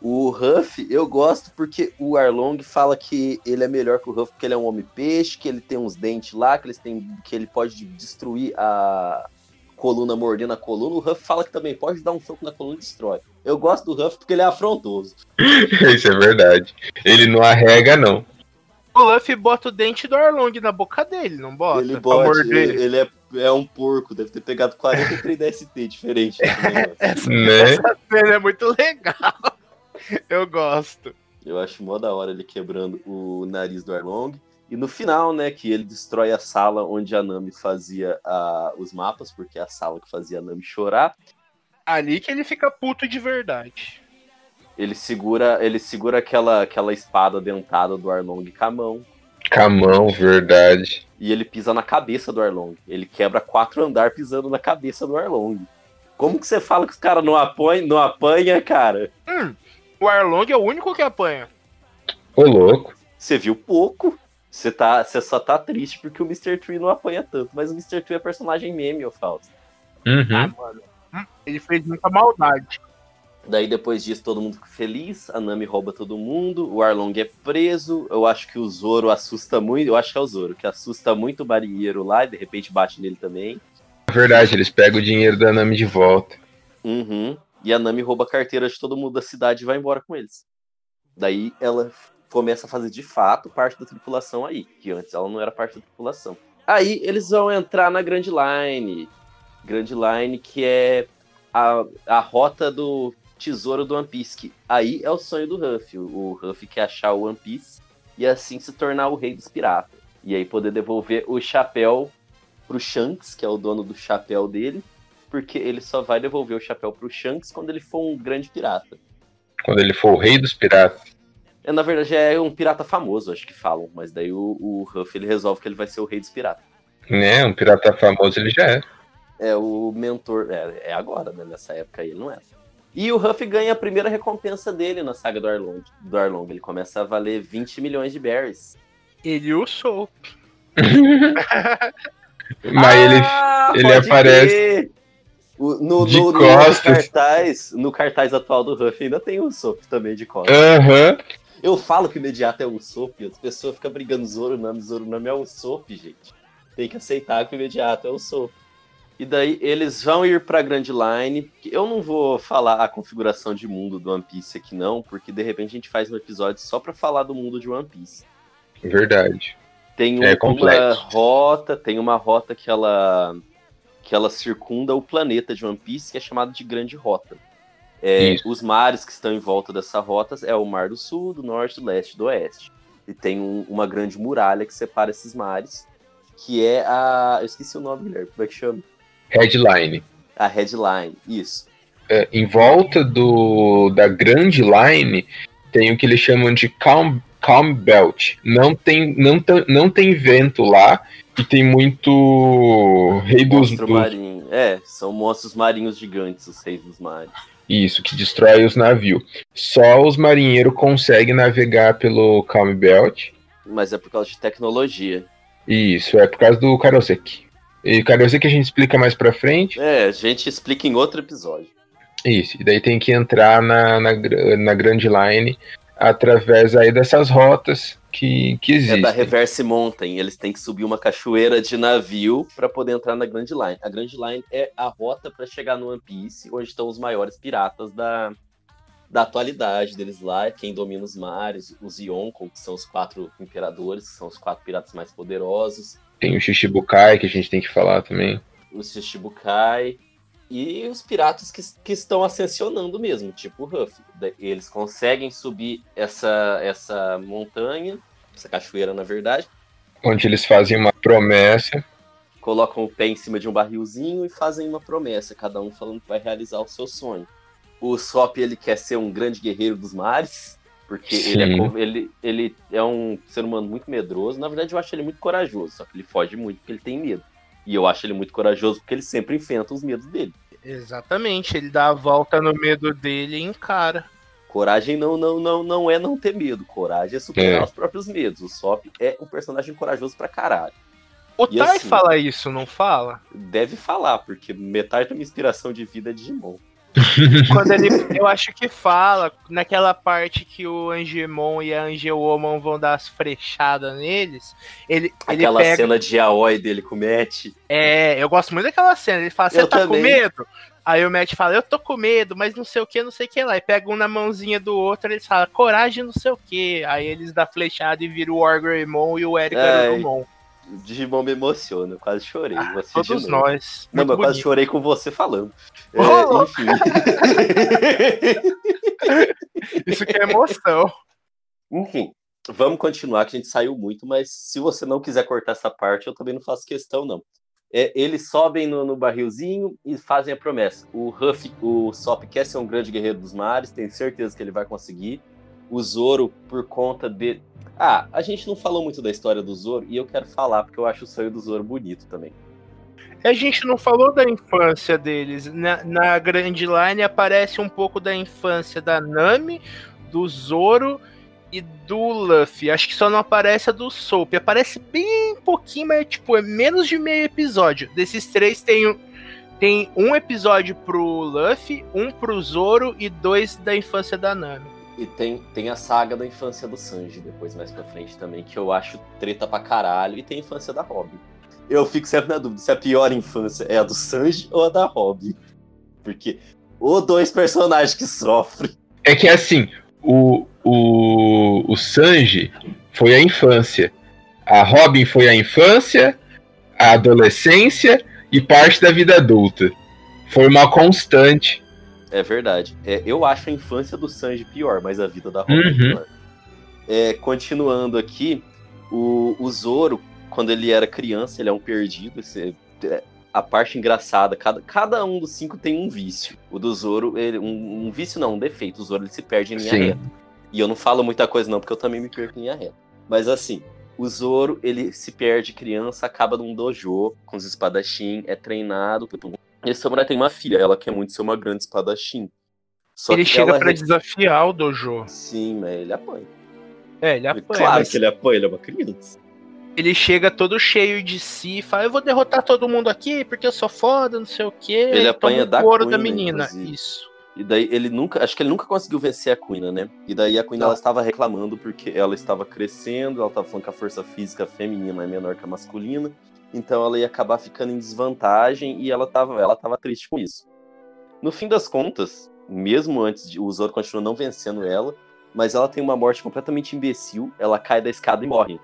o Huff eu gosto porque o Arlong fala que ele é melhor que o Huff porque ele é um homem peixe, que ele tem uns dentes lá, que, eles têm, que ele pode destruir a coluna mordendo a coluna. O Huff fala que também pode dar um soco na coluna e destrói. Eu gosto do Huff porque ele é afrontoso. Isso é verdade. Ele não arrega, não. O Luffy bota o dente do Arlong na boca dele, não bota? ele morder. ele, ele é, é um porco, deve ter pegado 43 DST diferente. nesse negócio. Né? Essa cena é muito legal. Eu gosto. Eu acho mó da hora ele quebrando o nariz do Arlong. E no final, né, que ele destrói a sala onde a Nami fazia a- os mapas, porque é a sala que fazia a Nami chorar. Ali que ele fica puto de verdade. Ele segura, ele segura aquela, aquela espada dentada do Arlong com a mão. Camão, verdade. E ele pisa na cabeça do Arlong. Ele quebra quatro andar pisando na cabeça do Arlong. Como que você fala que os caras não apanham, não apanha, cara? O Arlong é o único que apanha. Ô, louco. Você viu pouco. Você, tá, você só tá triste porque o Mr. Tree não apanha tanto. Mas o Mr. Tree é personagem meme, ô Fausto. Uhum. mano. Hum, Ele fez muita maldade. Daí depois disso todo mundo fica feliz, a Nami rouba todo mundo, o Arlong é preso, eu acho que o Zoro assusta muito, eu acho que é o Zoro, que assusta muito o marinheiro lá e de repente bate nele também. Verdade, eles pegam o dinheiro da Nami de volta. Uhum. E a Nami rouba a carteira de todo mundo da cidade e vai embora com eles. Daí ela começa a fazer de fato parte da tripulação aí, que antes ela não era parte da tripulação. Aí eles vão entrar na Grand Line. Grand Line que é a, a rota do tesouro do One Piece. Que aí é o sonho do Ruff. O, Ruff quer achar o One Piece e assim se tornar o rei dos piratas. E aí poder devolver o chapéu pro Shanks, que é o dono do chapéu dele, porque ele só vai devolver o chapéu pro Shanks quando ele for um grande pirata. Quando ele for o rei dos piratas. É, na verdade, é um pirata famoso, acho que falam, mas daí o, o Ruff ele resolve que ele vai ser o rei dos piratas. Né? Um pirata famoso ele já é. É o mentor, é, é agora, né? Nessa época aí ele não é. E o Ruff ganha a primeira recompensa dele na saga do Arlong. Do Arlong. Ele começa a valer 20 milhões de berries. Ele e o Soap. Mas ele, Ah, ele pode aparece! O- no, de no, no costas. cartaz, no cartaz atual do Ruff ainda tem o Soap também de costas. Aham. Eu falo que o imediato é o Usopp, as pessoas ficam brigando Zoro Nami, Zoro Nami é o Usopp, gente. Tem que aceitar que o imediato é o Usopp. E daí eles vão ir pra Grand Line. Eu não vou falar a configuração de mundo do One Piece aqui não, porque de repente a gente faz um episódio só pra falar do mundo de One Piece. Verdade. Tem um- É uma rota, tem uma rota que ela que ela circunda o planeta de One Piece, que é chamado de Grande Rota. É, os mares que estão em volta dessa rota é o Mar do Sul, do Norte, do Leste e do Oeste. E tem um- uma grande muralha que separa esses mares, que é a. Eu esqueci o nome, Guilherme. Como é que chama? Headline. A Headline. Isso. É, em volta do da Grand Line tem o que eles chamam de Calm, calm Belt. Não tem, não, não tem vento lá e tem muito rei dos, Monstro dos- marinho. É, são monstros marinhos gigantes, os reis dos mares. Isso, que destrói os navios. Só os marinheiros conseguem navegar pelo Calm Belt. Mas é por causa de tecnologia. Isso, é por causa do Karoseki. E o Karoseki a gente explica mais pra frente. É, a gente explica em outro episódio. Isso, e daí tem que entrar na, na, na Grand Line através aí dessas rotas que, que É existem. da Reverse Mountain. Eles têm que subir uma cachoeira de navio para poder entrar na Grand Line. A Grand Line é a rota para chegar no One Piece, onde estão os maiores piratas da, da atualidade deles lá, quem domina os mares, os Yonko, que são os quatro imperadores, que são os quatro piratas mais poderosos. Tem o Shichibukai, que a gente tem que falar também. Os Shichibukai. E os piratas que, que estão ascensionando mesmo, tipo o Ruff. Eles conseguem subir essa, essa montanha, essa cachoeira, na verdade. Onde eles fazem uma promessa. Colocam o pé em cima de um barrilzinho e fazem uma promessa, cada um falando que vai realizar o seu sonho. O Sop, ele quer ser um grande guerreiro dos mares, porque ele é, ele, ele é um ser humano muito medroso. Na verdade, eu acho ele muito corajoso, só que ele foge muito porque ele tem medo. E eu acho ele muito corajoso porque ele sempre enfrenta os medos dele. Exatamente, ele dá a volta no medo dele e encara. Coragem não, não, não, não é não ter medo. Coragem é superar é. os próprios medos. O Sop é um personagem corajoso pra caralho. O e Tai assim, fala isso, não fala? Deve falar, porque metade da minha inspiração de vida é Digimon. Quando ele, eu acho que fala, naquela parte que o Angemon e a Angelwoman vão dar as frechadas neles, ele, Aquela ele pega... cena de Aoi dele com o Matt. É, eu gosto muito daquela cena. Ele fala, você tá também. com medo? Aí o Matt fala, eu tô com medo, mas não sei o que, não sei o que lá. E pega um na mãozinha do outro, eles falam, coragem, não sei o que. Aí eles dão flechada e viram o Wargreymon e o Eric Garurumon. Digimon me emociona, eu quase chorei. Ah, todos nós. Não, mas eu quase chorei com você falando. É, enfim. Isso que é emoção. Enfim, vamos continuar, que a gente saiu muito, mas se você não quiser cortar essa parte, eu também não faço questão, não. É, eles sobem no, no, barrilzinho e fazem a promessa. O Huff, o Sop quer ser um grande guerreiro dos mares, tem certeza que ele vai conseguir. O Zoro, por conta de, ah, a gente não falou muito da história do Zoro e eu quero falar porque eu acho o sonho do Zoro bonito também. A gente não falou da infância deles. Na, na Grand Line aparece um pouco da infância da Nami, do Zoro e do Luffy. Acho que só não aparece a do Soap. Aparece bem pouquinho, mas tipo, é menos de meio episódio. Desses três tem, tem um episódio pro Luffy, um pro Zoro e dois da infância da Nami. E tem, tem a saga da infância do Sanji depois, mais pra frente também, que eu acho treta pra caralho. E tem a infância da Robin. Eu fico sempre na dúvida se a pior infância é a do Sanji ou a da Robin. Porque os dois personagens que sofrem. É que assim, o, o, o Sanji foi a infância. A Robin foi a infância, a adolescência e parte da vida adulta. Foi uma constante. É verdade. É, eu acho a infância do Sanji pior, mas a vida da Robin é uhum. pior. É, continuando aqui, o, o Zoro, quando ele era criança, ele é um perdido. Esse, é, a parte engraçada, cada, cada um dos cinco tem um vício. O do Zoro, ele, um, um vício não, um defeito. O Zoro ele se perde em linha Sim. reta. E eu não falo muita coisa não, porque eu também me perco em linha reta. Mas assim, o Zoro, ele se perde criança, acaba num dojo com os espadachim, é treinado esse samurai tem uma filha, ela quer muito ser uma grande espadachim. Só ele chega para desafiar o dojo. Sim, mas ele apanha. É, ele apanha. Claro mas... que ele apanha, ele é uma criança. Ele chega todo cheio de si e fala: Eu vou derrotar todo mundo aqui porque eu sou foda, não sei o quê. Ele apanha da couro da menina. Inclusive. Isso. E daí ele nunca, acho que ele nunca conseguiu vencer a Queen, né? E daí a Queen ela estava reclamando porque ela estava crescendo, ela estava falando que a força física feminina é menor que a masculina então ela ia acabar ficando em desvantagem e ela tava, ela tava triste com isso. No fim das contas, mesmo antes de o Zoro continua não vencendo ela, mas ela tem uma morte completamente imbecil, ela cai da escada e morre.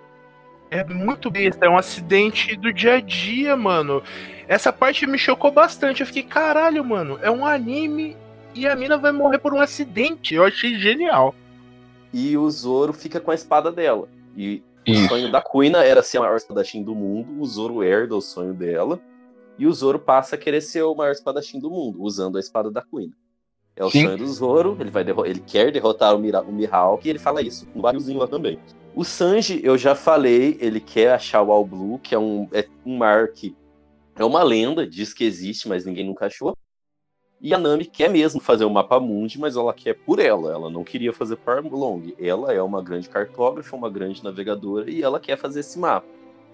É muito besta, é um acidente do dia a dia, mano. Essa parte me chocou bastante. Eu fiquei, caralho, mano, é um anime e a mina vai morrer por um acidente. Eu achei genial. E o Zoro fica com a espada dela. E o sonho da Kuina era ser a maior espadachim do mundo, o Zoro herda o sonho dela, e o Zoro passa a querer ser o maior espadachim do mundo, usando a espada da Kuina. É o Sim. sonho do Zoro, ele, vai ele quer derrotar o, Mira o Mihawk, e ele fala isso no barrilzinho lá também. O Sanji, eu já falei, ele quer achar o All Blue, que é um, é um mar que é uma lenda, diz que existe, mas ninguém nunca achou. E a Nami quer mesmo fazer o mapa mundi, mas ela quer por ela. Ela não queria fazer por Long. Ela é uma grande cartógrafa, uma grande navegadora e ela quer fazer esse mapa.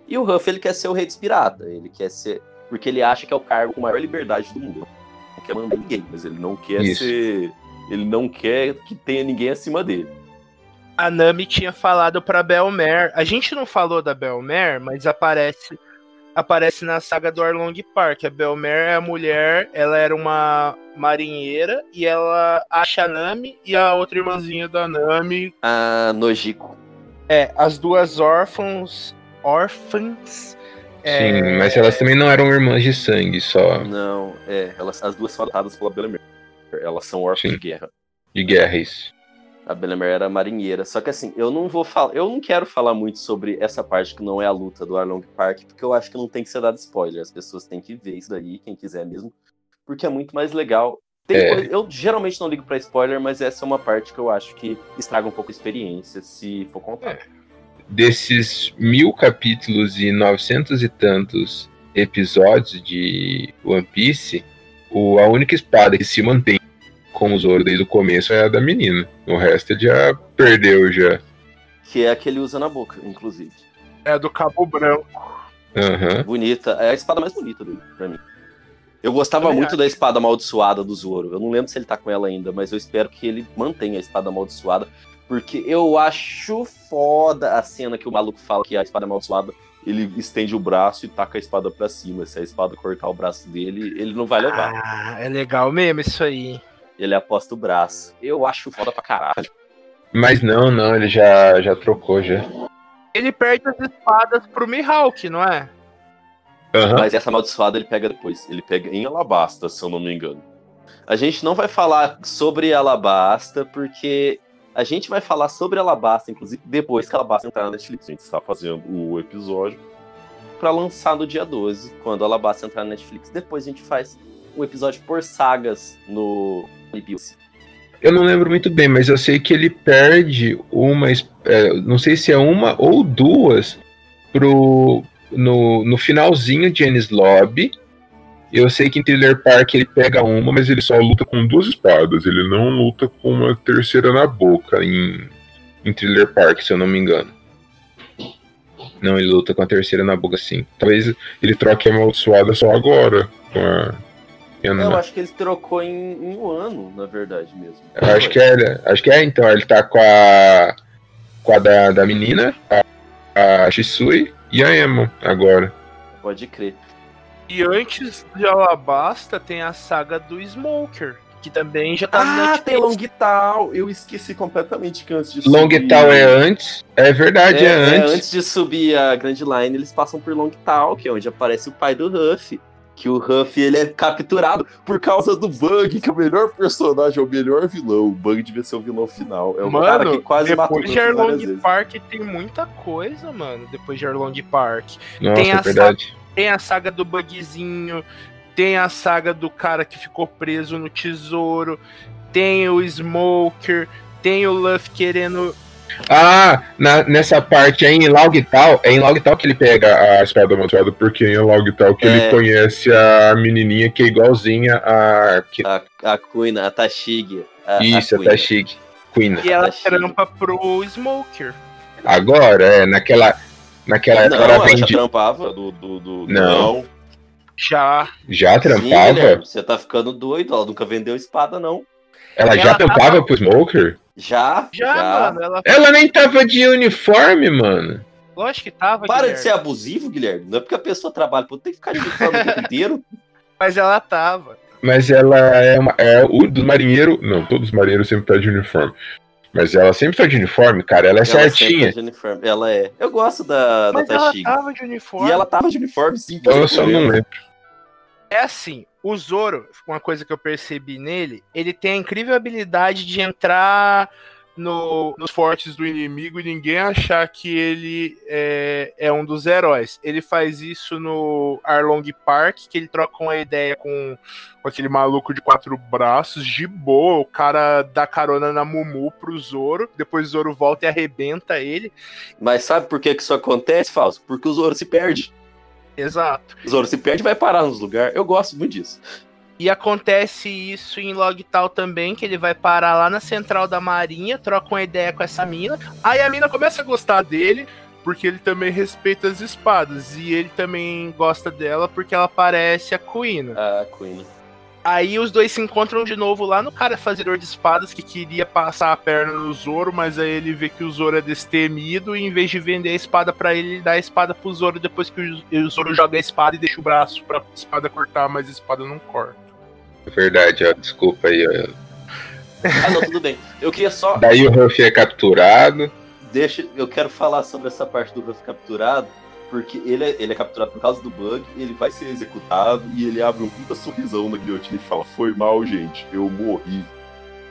E o Huff ele quer ser o rei dos piratas. Ele quer ser porque ele acha que é o cargo com maior liberdade do mundo. Ele não quer mandar ninguém, mas ele não quer Isso. ser, ele não quer que tenha ninguém acima dele. A Nami tinha falado para Belmer. A gente não falou da Belmer, mas aparece aparece na saga do Arlong Park. A Belmer é a mulher, ela era uma marinheira e ela acha a Nami e a outra irmãzinha da Nami. A Nojiko. É, as duas órfãos. órfãs. é, Sim, mas elas também não eram irmãs de sangue, só Não, é, elas, as duas são atadas pela Bellemere. Elas são órfãs Sim. de guerra. de guerra, isso. A Bellemere era marinheira. Só que assim, eu não vou falar. Eu não quero falar muito sobre essa parte que não é a luta do Arlong Park, porque eu acho que não tem que ser dado spoiler. As pessoas têm que ver isso daí, quem quiser mesmo. Porque é muito mais legal. É. coisa- eu geralmente não ligo pra spoiler, mas essa é uma parte que eu acho que estraga um pouco a experiência, se for contar. Desses mil capítulos e novecentos e tantos episódios de One Piece, o, a única espada que se mantém com o Zoro desde o começo é a da menina. O resto ele já perdeu já. Que é a que ele usa na boca, inclusive. É a do Cabo Branco. Aham. Bonita. É a espada mais bonita dele, pra mim. Eu gostava Também muito acho. da espada amaldiçoada do Zoro. Eu não lembro se ele tá com ela ainda, mas eu espero que ele mantenha a espada amaldiçoada. Porque eu acho foda a cena que o maluco fala que a espada amaldiçoada, ele estende o braço e taca a espada pra cima. Se a espada cortar o braço dele, ele não vai levar. Ah, é legal mesmo isso aí. Ele aposta o braço. Eu acho foda pra caralho. Mas não, não, ele já, já trocou já. Ele perde as espadas pro Mihawk, não é? Aham. Mas essa amaldiçoada ele pega depois. Ele pega em Alabasta, se eu não me engano. A gente não vai falar sobre Alabasta, porque a gente vai falar sobre Alabasta, inclusive, depois que Alabasta entrar na Netflix. A gente está fazendo o episódio para lançar no dia 12, quando Alabasta entrar na Netflix. Depois a gente faz um episódio por sagas no Libius. Eu não lembro muito bem, mas eu sei que ele perde uma. é, não sei se é uma ou duas pro, no, no finalzinho de Ennis Lobby. Eu sei que em Thriller Park ele pega uma, mas ele só luta com duas espadas. Ele não luta com uma terceira na boca em, em Thriller Park, se eu não me engano. Não, ele luta com a terceira na boca, sim. Talvez ele troque a amaldiçoada só agora. Com a, Eu acho que ele trocou em, em um ano, na verdade mesmo. Eu acho que é, acho que é, então, ele tá com a com a da, da menina, a, a Shisui e a Emma agora. Pode crer. E antes de Alabasta tem a saga do Smoker, que também já tá no Ah, Netflix. tem Longtal. Eu esqueci completamente que antes de Long subir- Tal é antes, é verdade, é, É, é, antes. antes de subir a Grand Line, eles passam por Longtal, que é onde aparece o pai do Ruff. Que o Ruff ele é capturado por causa do Bug, que é o melhor personagem, é o melhor vilão. O Bug devia ser o vilão final. É o cara Mano, que quase matou o depois de Arlong. Park tem muita coisa, mano. Depois de Arlong Park. Nossa, tem é a verdade. Tem a saga do Bugzinho, tem a saga do cara que ficou preso no tesouro, tem o Smoker, tem o Luffy querendo. Ah, na- nessa parte é em Logtal, é em Logtal que ele pega a espada amaldiçoada, porque é em Logtal que É. ele conhece a menininha que é igualzinha a... Que, A, a Kuina, a Tashig. A, isso, a Kuina. Tashig, Queen. E ela trampa pro Smoker. Agora, é, naquela... Naquela Não, época ela ela já trampava do... do, do Não. Já. Já Sim, trampava? Guilherme, você tá ficando doido, ela nunca vendeu espada, não. Ela já Ela trampava pro Smoker? Já? Já, mano. Ela. Ela nem tava de uniforme, mano. Lógico que tava. Para de Guilherme, ser abusivo, Guilherme. Não é porque a pessoa trabalha, pô, tem que ficar de uniforme o tempo inteiro. Mas ela tava. Mas ela é, uma, é o dos marinheiros. Não, todos os marinheiros sempre tá de uniforme. Mas ela sempre tá de uniforme, cara. Ela é Ela sempre certinha. tá de uniforme. Ela é. Eu gosto da, da Mas ela tava de uniforme. E ela tava de uniforme, sim. Eu só não lembro. É assim, o Zoro, uma coisa que eu percebi nele, ele tem a incrível habilidade de entrar no- nos fortes do inimigo e ninguém achar que ele é, é um dos heróis. Ele faz isso no Arlong Park, que ele troca uma ideia com, com aquele maluco de quatro braços, de boa, o cara dá carona na Mumu pro Zoro, depois o Zoro volta e arrebenta ele. Mas sabe por que, que isso acontece, Fausto? Porque o Zoro se perde. Exato. Zoro se perde vai parar nos lugares. Eu gosto muito disso. E acontece isso em Logtal também, que ele vai parar lá na central da marinha, troca uma ideia com essa mina. Aí a mina começa a gostar dele, porque ele também respeita as espadas. E ele também gosta dela porque ela parece a Kuina. A Queen. Aí os dois se encontram de novo lá no cara fazedor de espadas que queria passar a perna no Zoro, mas aí ele vê que o Zoro é destemido e em vez de vender a espada para ele, ele dá a espada pro Zoro depois que o Zoro joga a espada e deixa o braço pra espada cortar, mas a espada não corta. Verdade, ó, desculpa aí. Ó. Ah, não, tudo bem. Eu queria só. Daí o Ruffy é capturado. Deixa, eu quero falar sobre essa parte do Ruffy capturado, porque ele é, ele é capturado por causa do bug, ele vai ser executado e ele abre um puta sorrisão na guilhotina e fala: Foi mal, gente, eu morri.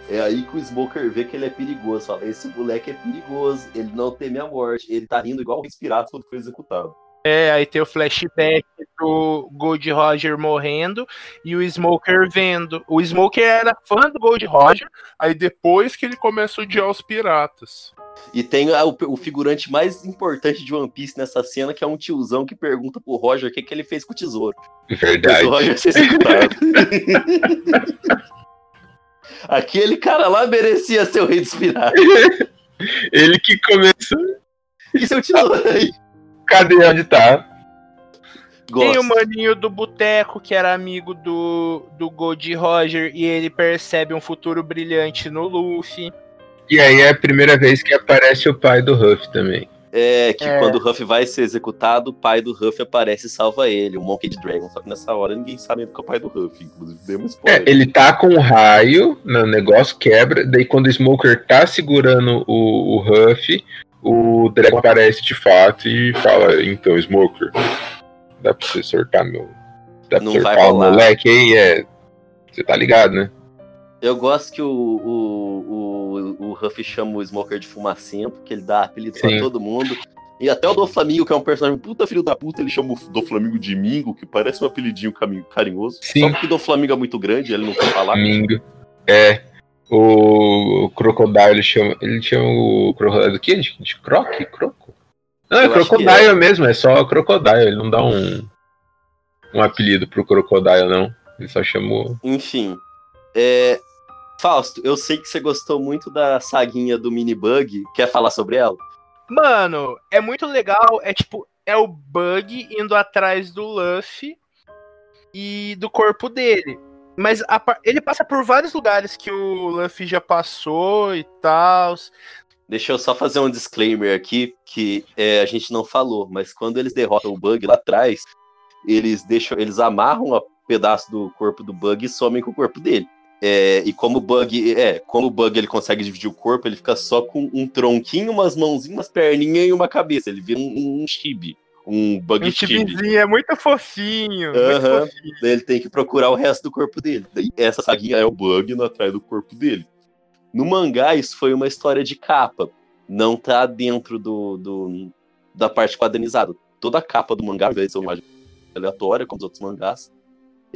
É aí que o Smoker vê que ele é perigoso. Fala: Esse moleque é perigoso, ele não teme a morte, ele tá rindo igual o Inspirado quando foi executado. É, aí tem o flashback do Gold Roger morrendo e o Smoker vendo. O Smoker era fã do Gold Roger, aí depois que ele começa a odiar os piratas. E tem a, o, o, figurante mais importante de One Piece nessa cena, que é um tiozão que pergunta pro Roger o que, que ele fez com o tesouro. Verdade. O Roger ser executado. Aquele cara lá merecia ser o rei dos piratas. ele que começou. E seu tesouro aí? Cadê onde tá? Gosto. Tem o maninho do boteco, que era amigo do, do Gold Roger, e ele percebe um futuro brilhante no Luffy. E aí é a primeira vez que aparece o pai do Ruff também. É, que é. quando o Ruff vai ser executado, o pai do Ruff aparece e salva ele, o Monkey Dragon. Só que nessa hora ninguém sabe que é o pai do Ruff, inclusive demos spoiler. É, ele tá com um raio, no negócio quebra, daí quando o Smoker tá segurando o, o Ruff, o Dragon aparece de fato e fala, então, Smoker, dá pra você sortar meu. Dá pra Não sortar o moleque aí, é. Você tá ligado, né? Eu gosto que o, o, o, o Ruff chama o Smoker de fumacento, que ele dá apelido pra Sim. todo mundo. E até o Doflamingo, que é um personagem puta filho da puta, ele chama o Doflamingo de Mingo, que parece um apelidinho carinhoso. Sim. Só porque o Doflamingo é muito grande, ele não quer falar. Mingo. É. O, o Crocodile, ele chama, ele chama o Crocodile do quê? De, de croque? Croco? Não, é Eu que Crocodile é. mesmo, é só Crocodile, ele não dá um, um apelido pro Crocodile, não. Ele só chamou. Enfim. É... Fausto, eu sei que você gostou muito da saguinha do Minibug. Quer falar sobre ela? Mano, é muito legal. É tipo, é o Bug indo atrás do Luffy e do corpo dele. Mas a ele passa por vários lugares que o Luffy já passou e tal. Deixa eu só fazer um disclaimer aqui que é, a gente não falou, mas quando eles derrotam o Bug lá atrás, eles deixam, eles amarram um pedaço do corpo do Bug e somem com o corpo dele. É, e como o Bug, é, como o Bug ele consegue dividir o corpo, ele fica só com um tronquinho, umas mãozinhas, umas perninhas e uma cabeça. Ele vira um, um chibi, um Bug Um chibi. chibizinho é muito fofinho. Aham. Muito fofinho. Ele tem que procurar o resto do corpo dele. Essa saguinha é o bug indo atrás do corpo dele. No mangá, isso foi uma história de capa. Não tá dentro do, do- da parte quadrinizada. Toda a capa do mangá, ao invés de ser uma aleatória, como os outros mangás,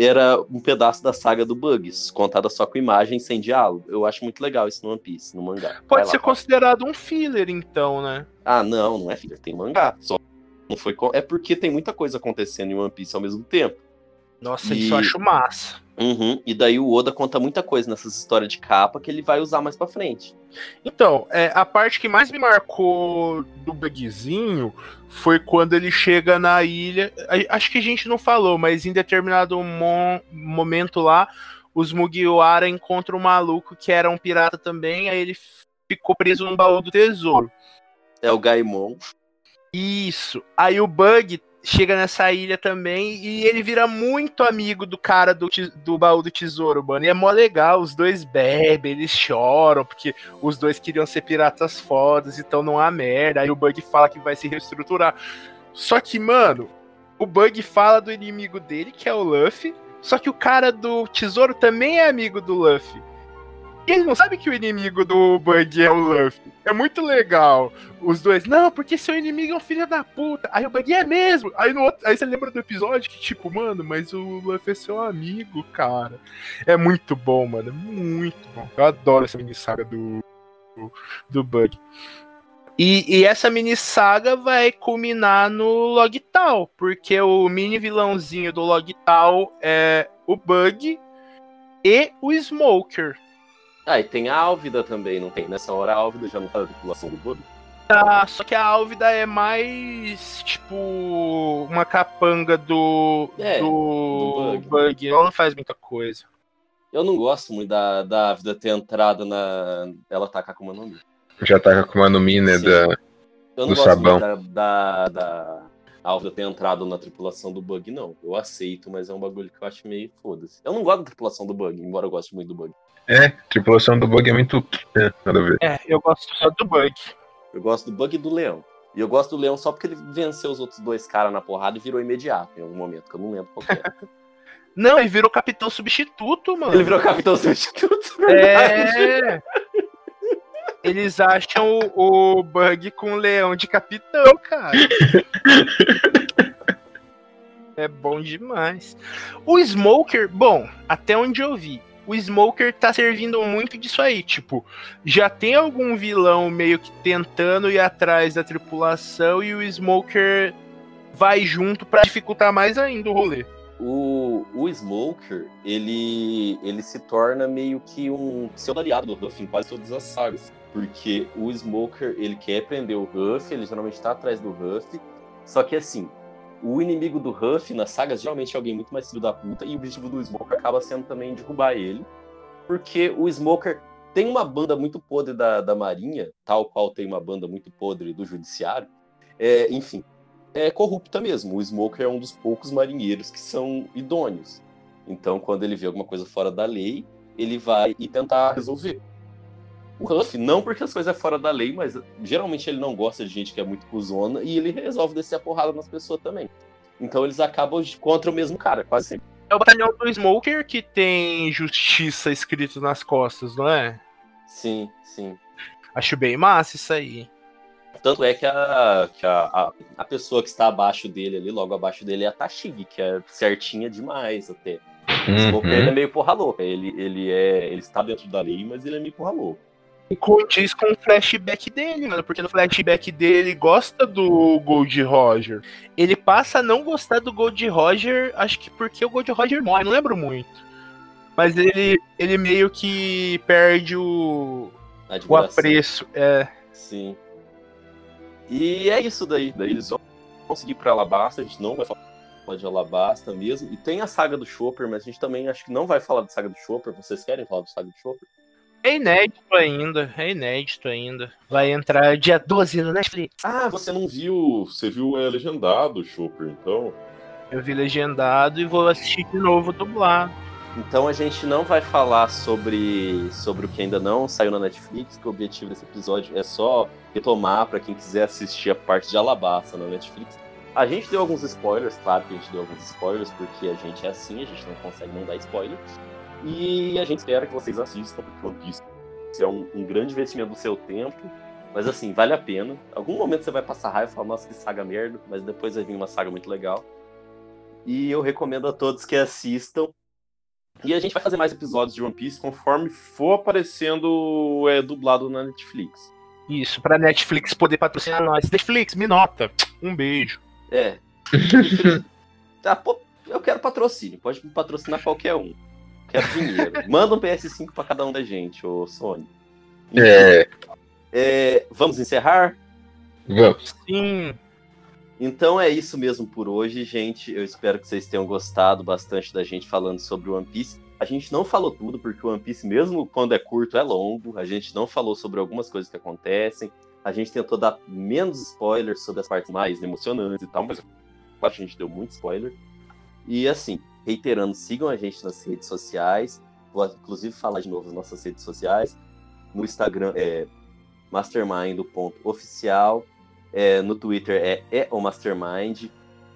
era um pedaço da saga do Bugs, contada só com imagem, sem diálogo. Eu acho muito legal isso no One Piece, no mangá. Pode lá, ser fala. considerado um filler, então, né? Ah, não, não é filler, tem mangá. Só não foi. É porque tem muita coisa acontecendo em One Piece ao mesmo tempo. Nossa, E- isso eu acho massa. Uhum, E daí o Oda conta muita coisa nessas histórias de capa que ele vai usar mais pra frente. Então, é, a parte que mais me marcou do Bugzinho foi quando ele chega na ilha. Acho que a gente não falou, mas em determinado mo- momento lá, os Mugiwara encontram um maluco que era um pirata também, aí ele ficou preso no baú do tesouro. É o Gaimon. Isso. Aí o Bug chega nessa ilha também e ele vira muito amigo do cara do, do baú do tesouro, mano. E é mó legal, os dois bebem, eles choram, porque os dois queriam ser piratas fodas, então não há merda. Aí o Bug fala que vai se reestruturar. Só que, mano, o Bug fala do inimigo dele, que é o Luffy. Só que o cara do tesouro também é amigo do Luffy. E ele não sabe que o inimigo do Bug é o Luffy. É muito legal. Os dois, não, porque seu inimigo é um filho da puta. Aí o Bug é mesmo. Aí, no outro, aí você lembra do episódio que, tipo, mano, mas o Luffy é seu amigo, cara. É muito bom, mano. Muito bom. Eu adoro essa mini saga do, do, do Bug. E, e essa mini saga vai culminar no Logtal, porque o mini vilãozinho do Logtal é o Bug e o Smoker. Ah, e tem a Álvida também, não tem? Nessa hora a Álvida já não tá na tripulação do Bug. Ah, só que a Álvida é mais tipo uma capanga do, É, do, do Bug. bug. Ela não faz muita coisa. Eu não gosto muito da, da Ávida ter entrado na. Ela tacar com o Mano Mi. Já tá com a Mi, né? Sim. Da... Eu não Do gosto sabão. muito da, da, da Ávida ter entrado na tripulação do Bug, não. Eu aceito, mas é um bagulho que eu acho meio foda-se. Eu não gosto da tripulação do Bug, embora eu goste muito do Bug. É, tripulação do bug é muito. É, nada a ver. É, eu gosto só do Bug. Eu gosto do Bug e do Leão. E eu gosto do Leão só porque ele venceu os outros dois caras na porrada e virou imediato em algum momento, que eu não lembro qual que é. Não, ele virou capitão substituto, mano. ele virou capitão substituto, verdade. É. Eles acham o, o Bug com o leão de capitão, cara. É bom demais. O Smoker, bom, até onde eu vi, o Smoker tá servindo muito disso aí. Tipo, já tem algum vilão meio que tentando ir atrás da tripulação e o Smoker vai junto pra dificultar mais ainda o rolê. O, o Smoker, ele, ele se torna meio que um pseudo aliado do Ruff em quase todas as sagas. Porque o Smoker, ele quer prender o Ruff, ele geralmente tá atrás do Ruff. Só que assim, o inimigo do Ruff nas sagas geralmente é alguém muito mais filho da puta. E o objetivo do Smoker acaba sendo também derrubar ele. Porque o Smoker tem uma banda muito podre da, da Marinha, tal qual tem uma banda muito podre do Judiciário. É, enfim, é corrupta mesmo. O Smoker é um dos poucos marinheiros que são idôneos. Então, quando ele vê alguma coisa fora da lei, ele vai e tentar resolver. O Ruff, não porque as coisas é fora da lei, mas geralmente ele não gosta de gente que é muito cuzona e ele resolve descer a porrada nas pessoas também. Então eles acabam contra o mesmo cara, quase sempre. É o batalhão do Smoker que tem justiça escrito nas costas, não é? Sim, sim. Acho bem massa isso aí. Tanto é que, a, que a, a, a pessoa que está abaixo dele ali, logo abaixo dele, é a Tashig, que é certinha demais até. O Smoker ele é Uhum. meio porra louca. Ele, ele, é, ele está dentro da lei, mas ele é meio porra louca. E condiz com o flashback dele, mano. Porque no flashback dele ele gosta do Gold Roger. Ele passa a não gostar do Gold Roger, acho que porque o Gold Roger morre, não lembro muito. Mas ele, ele meio que perde o, o apreço. É. Sim. E é isso daí. Daí eles vão conseguir pra Alabasta. A gente não vai falar de Alabasta mesmo. E tem a saga do Chopper, mas a gente também acho que não vai falar da saga do Chopper. Vocês querem falar da saga do Chopper? É inédito ainda, é inédito ainda. Vai entrar dia 12 no Netflix. Ah, Você não viu. Você viu é, legendado o Chopper, então. Eu vi legendado e vou assistir de novo dublado. Então a gente não vai falar sobre, sobre o que ainda não saiu na Netflix, que o objetivo desse episódio é só retomar para quem quiser assistir a parte de Alabasta na Netflix. A gente deu alguns spoilers, claro que a gente deu alguns spoilers, porque a gente é assim, a gente não consegue não dar spoiler. E a gente espera que vocês assistam, porque One Piece é um, um grande investimento do seu tempo. Mas assim, vale a pena. Algum momento você vai passar raiva e falar, nossa, que saga merda, mas depois vai vir uma saga muito legal. E eu recomendo a todos que assistam. E a gente vai fazer mais episódios de One Piece conforme for aparecendo é, dublado na Netflix. Isso, pra Netflix poder patrocinar nós. Netflix, me nota. Um beijo. É. tá, pô, eu quero patrocínio. Pode me patrocinar qualquer um. Quero dinheiro. Manda um PS5 pra cada um da gente, ô Sony. É, É, vamos encerrar? vamos. Sim. Então é isso mesmo por hoje, gente. Eu espero que vocês tenham gostado bastante da gente falando sobre o One Piece. A gente não falou tudo, porque o One Piece, mesmo quando é curto, é longo. A gente não falou sobre algumas coisas que acontecem. A gente tentou dar menos spoilers sobre as partes mais emocionantes e tal, mas a gente deu muito spoiler. E assim, reiterando, sigam a gente nas redes sociais. Vou inclusive falar de novo as nossas redes sociais. No Instagram é mastermind.oficial. É, no Twitter é, é o Mastermind.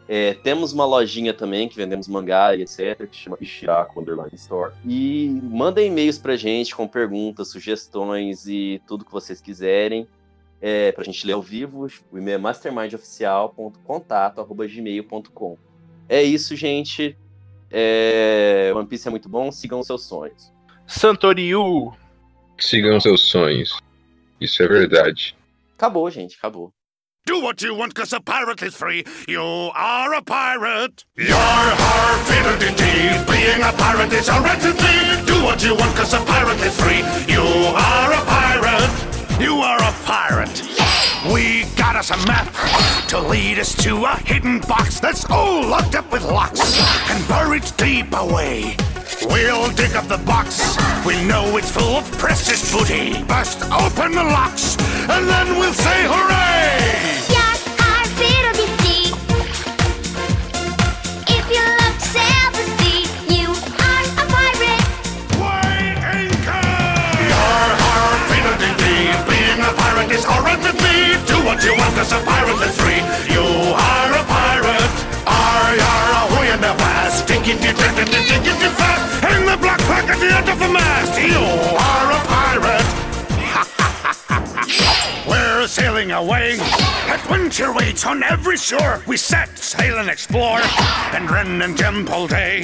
É, temos uma lojinha também que vendemos mangá e etc, que chama Ishiraku Underline Store. e mandem e-mails pra gente com perguntas, sugestões e tudo que vocês quiserem. É, pra gente ler ao vivo, o e-mail é mastermindoficial.contato.gmail.com. É isso, gente. É... One Piece é muito bom, sigam seus sonhos. Santoriu. Sigam seus sonhos. Isso é verdade. Acabou, gente, acabou. Do what you want, cause a pirate is free. You are a pirate. You're har fiddled indeed. Being a pirate is a right indeed. Do what you want, cause a pirate is free. You are a pirate. You are a pirate. We got us a map to lead us to a hidden box that's all locked up with locks and buried deep away We'll dig up the box. We know it's full of precious booty. Bust open the locks, and then we'll say hooray! Jag är Fiddle-Dee-Dee. If you love to sail you are a pirate. Weigh anchor! Yar, har, fiddle-dee-dee. Being a pirate is alright with me. You want, cause a pirate is free. You are a pirate. Ar, yar, ahoy in the blast. Diggity, diggity, diggity fast. In the black pack at the end of the mast. You are sailing away. Adventure waits on every shore. We set sail and explore, and run and jump all day.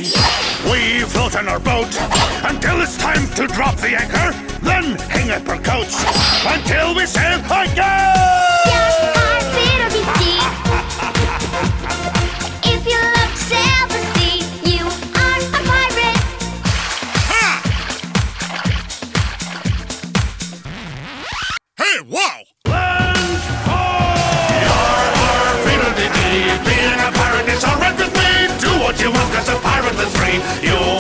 We float on our boat until it's time to drop the anchor. Then hang up our coats until we sail again. free. You're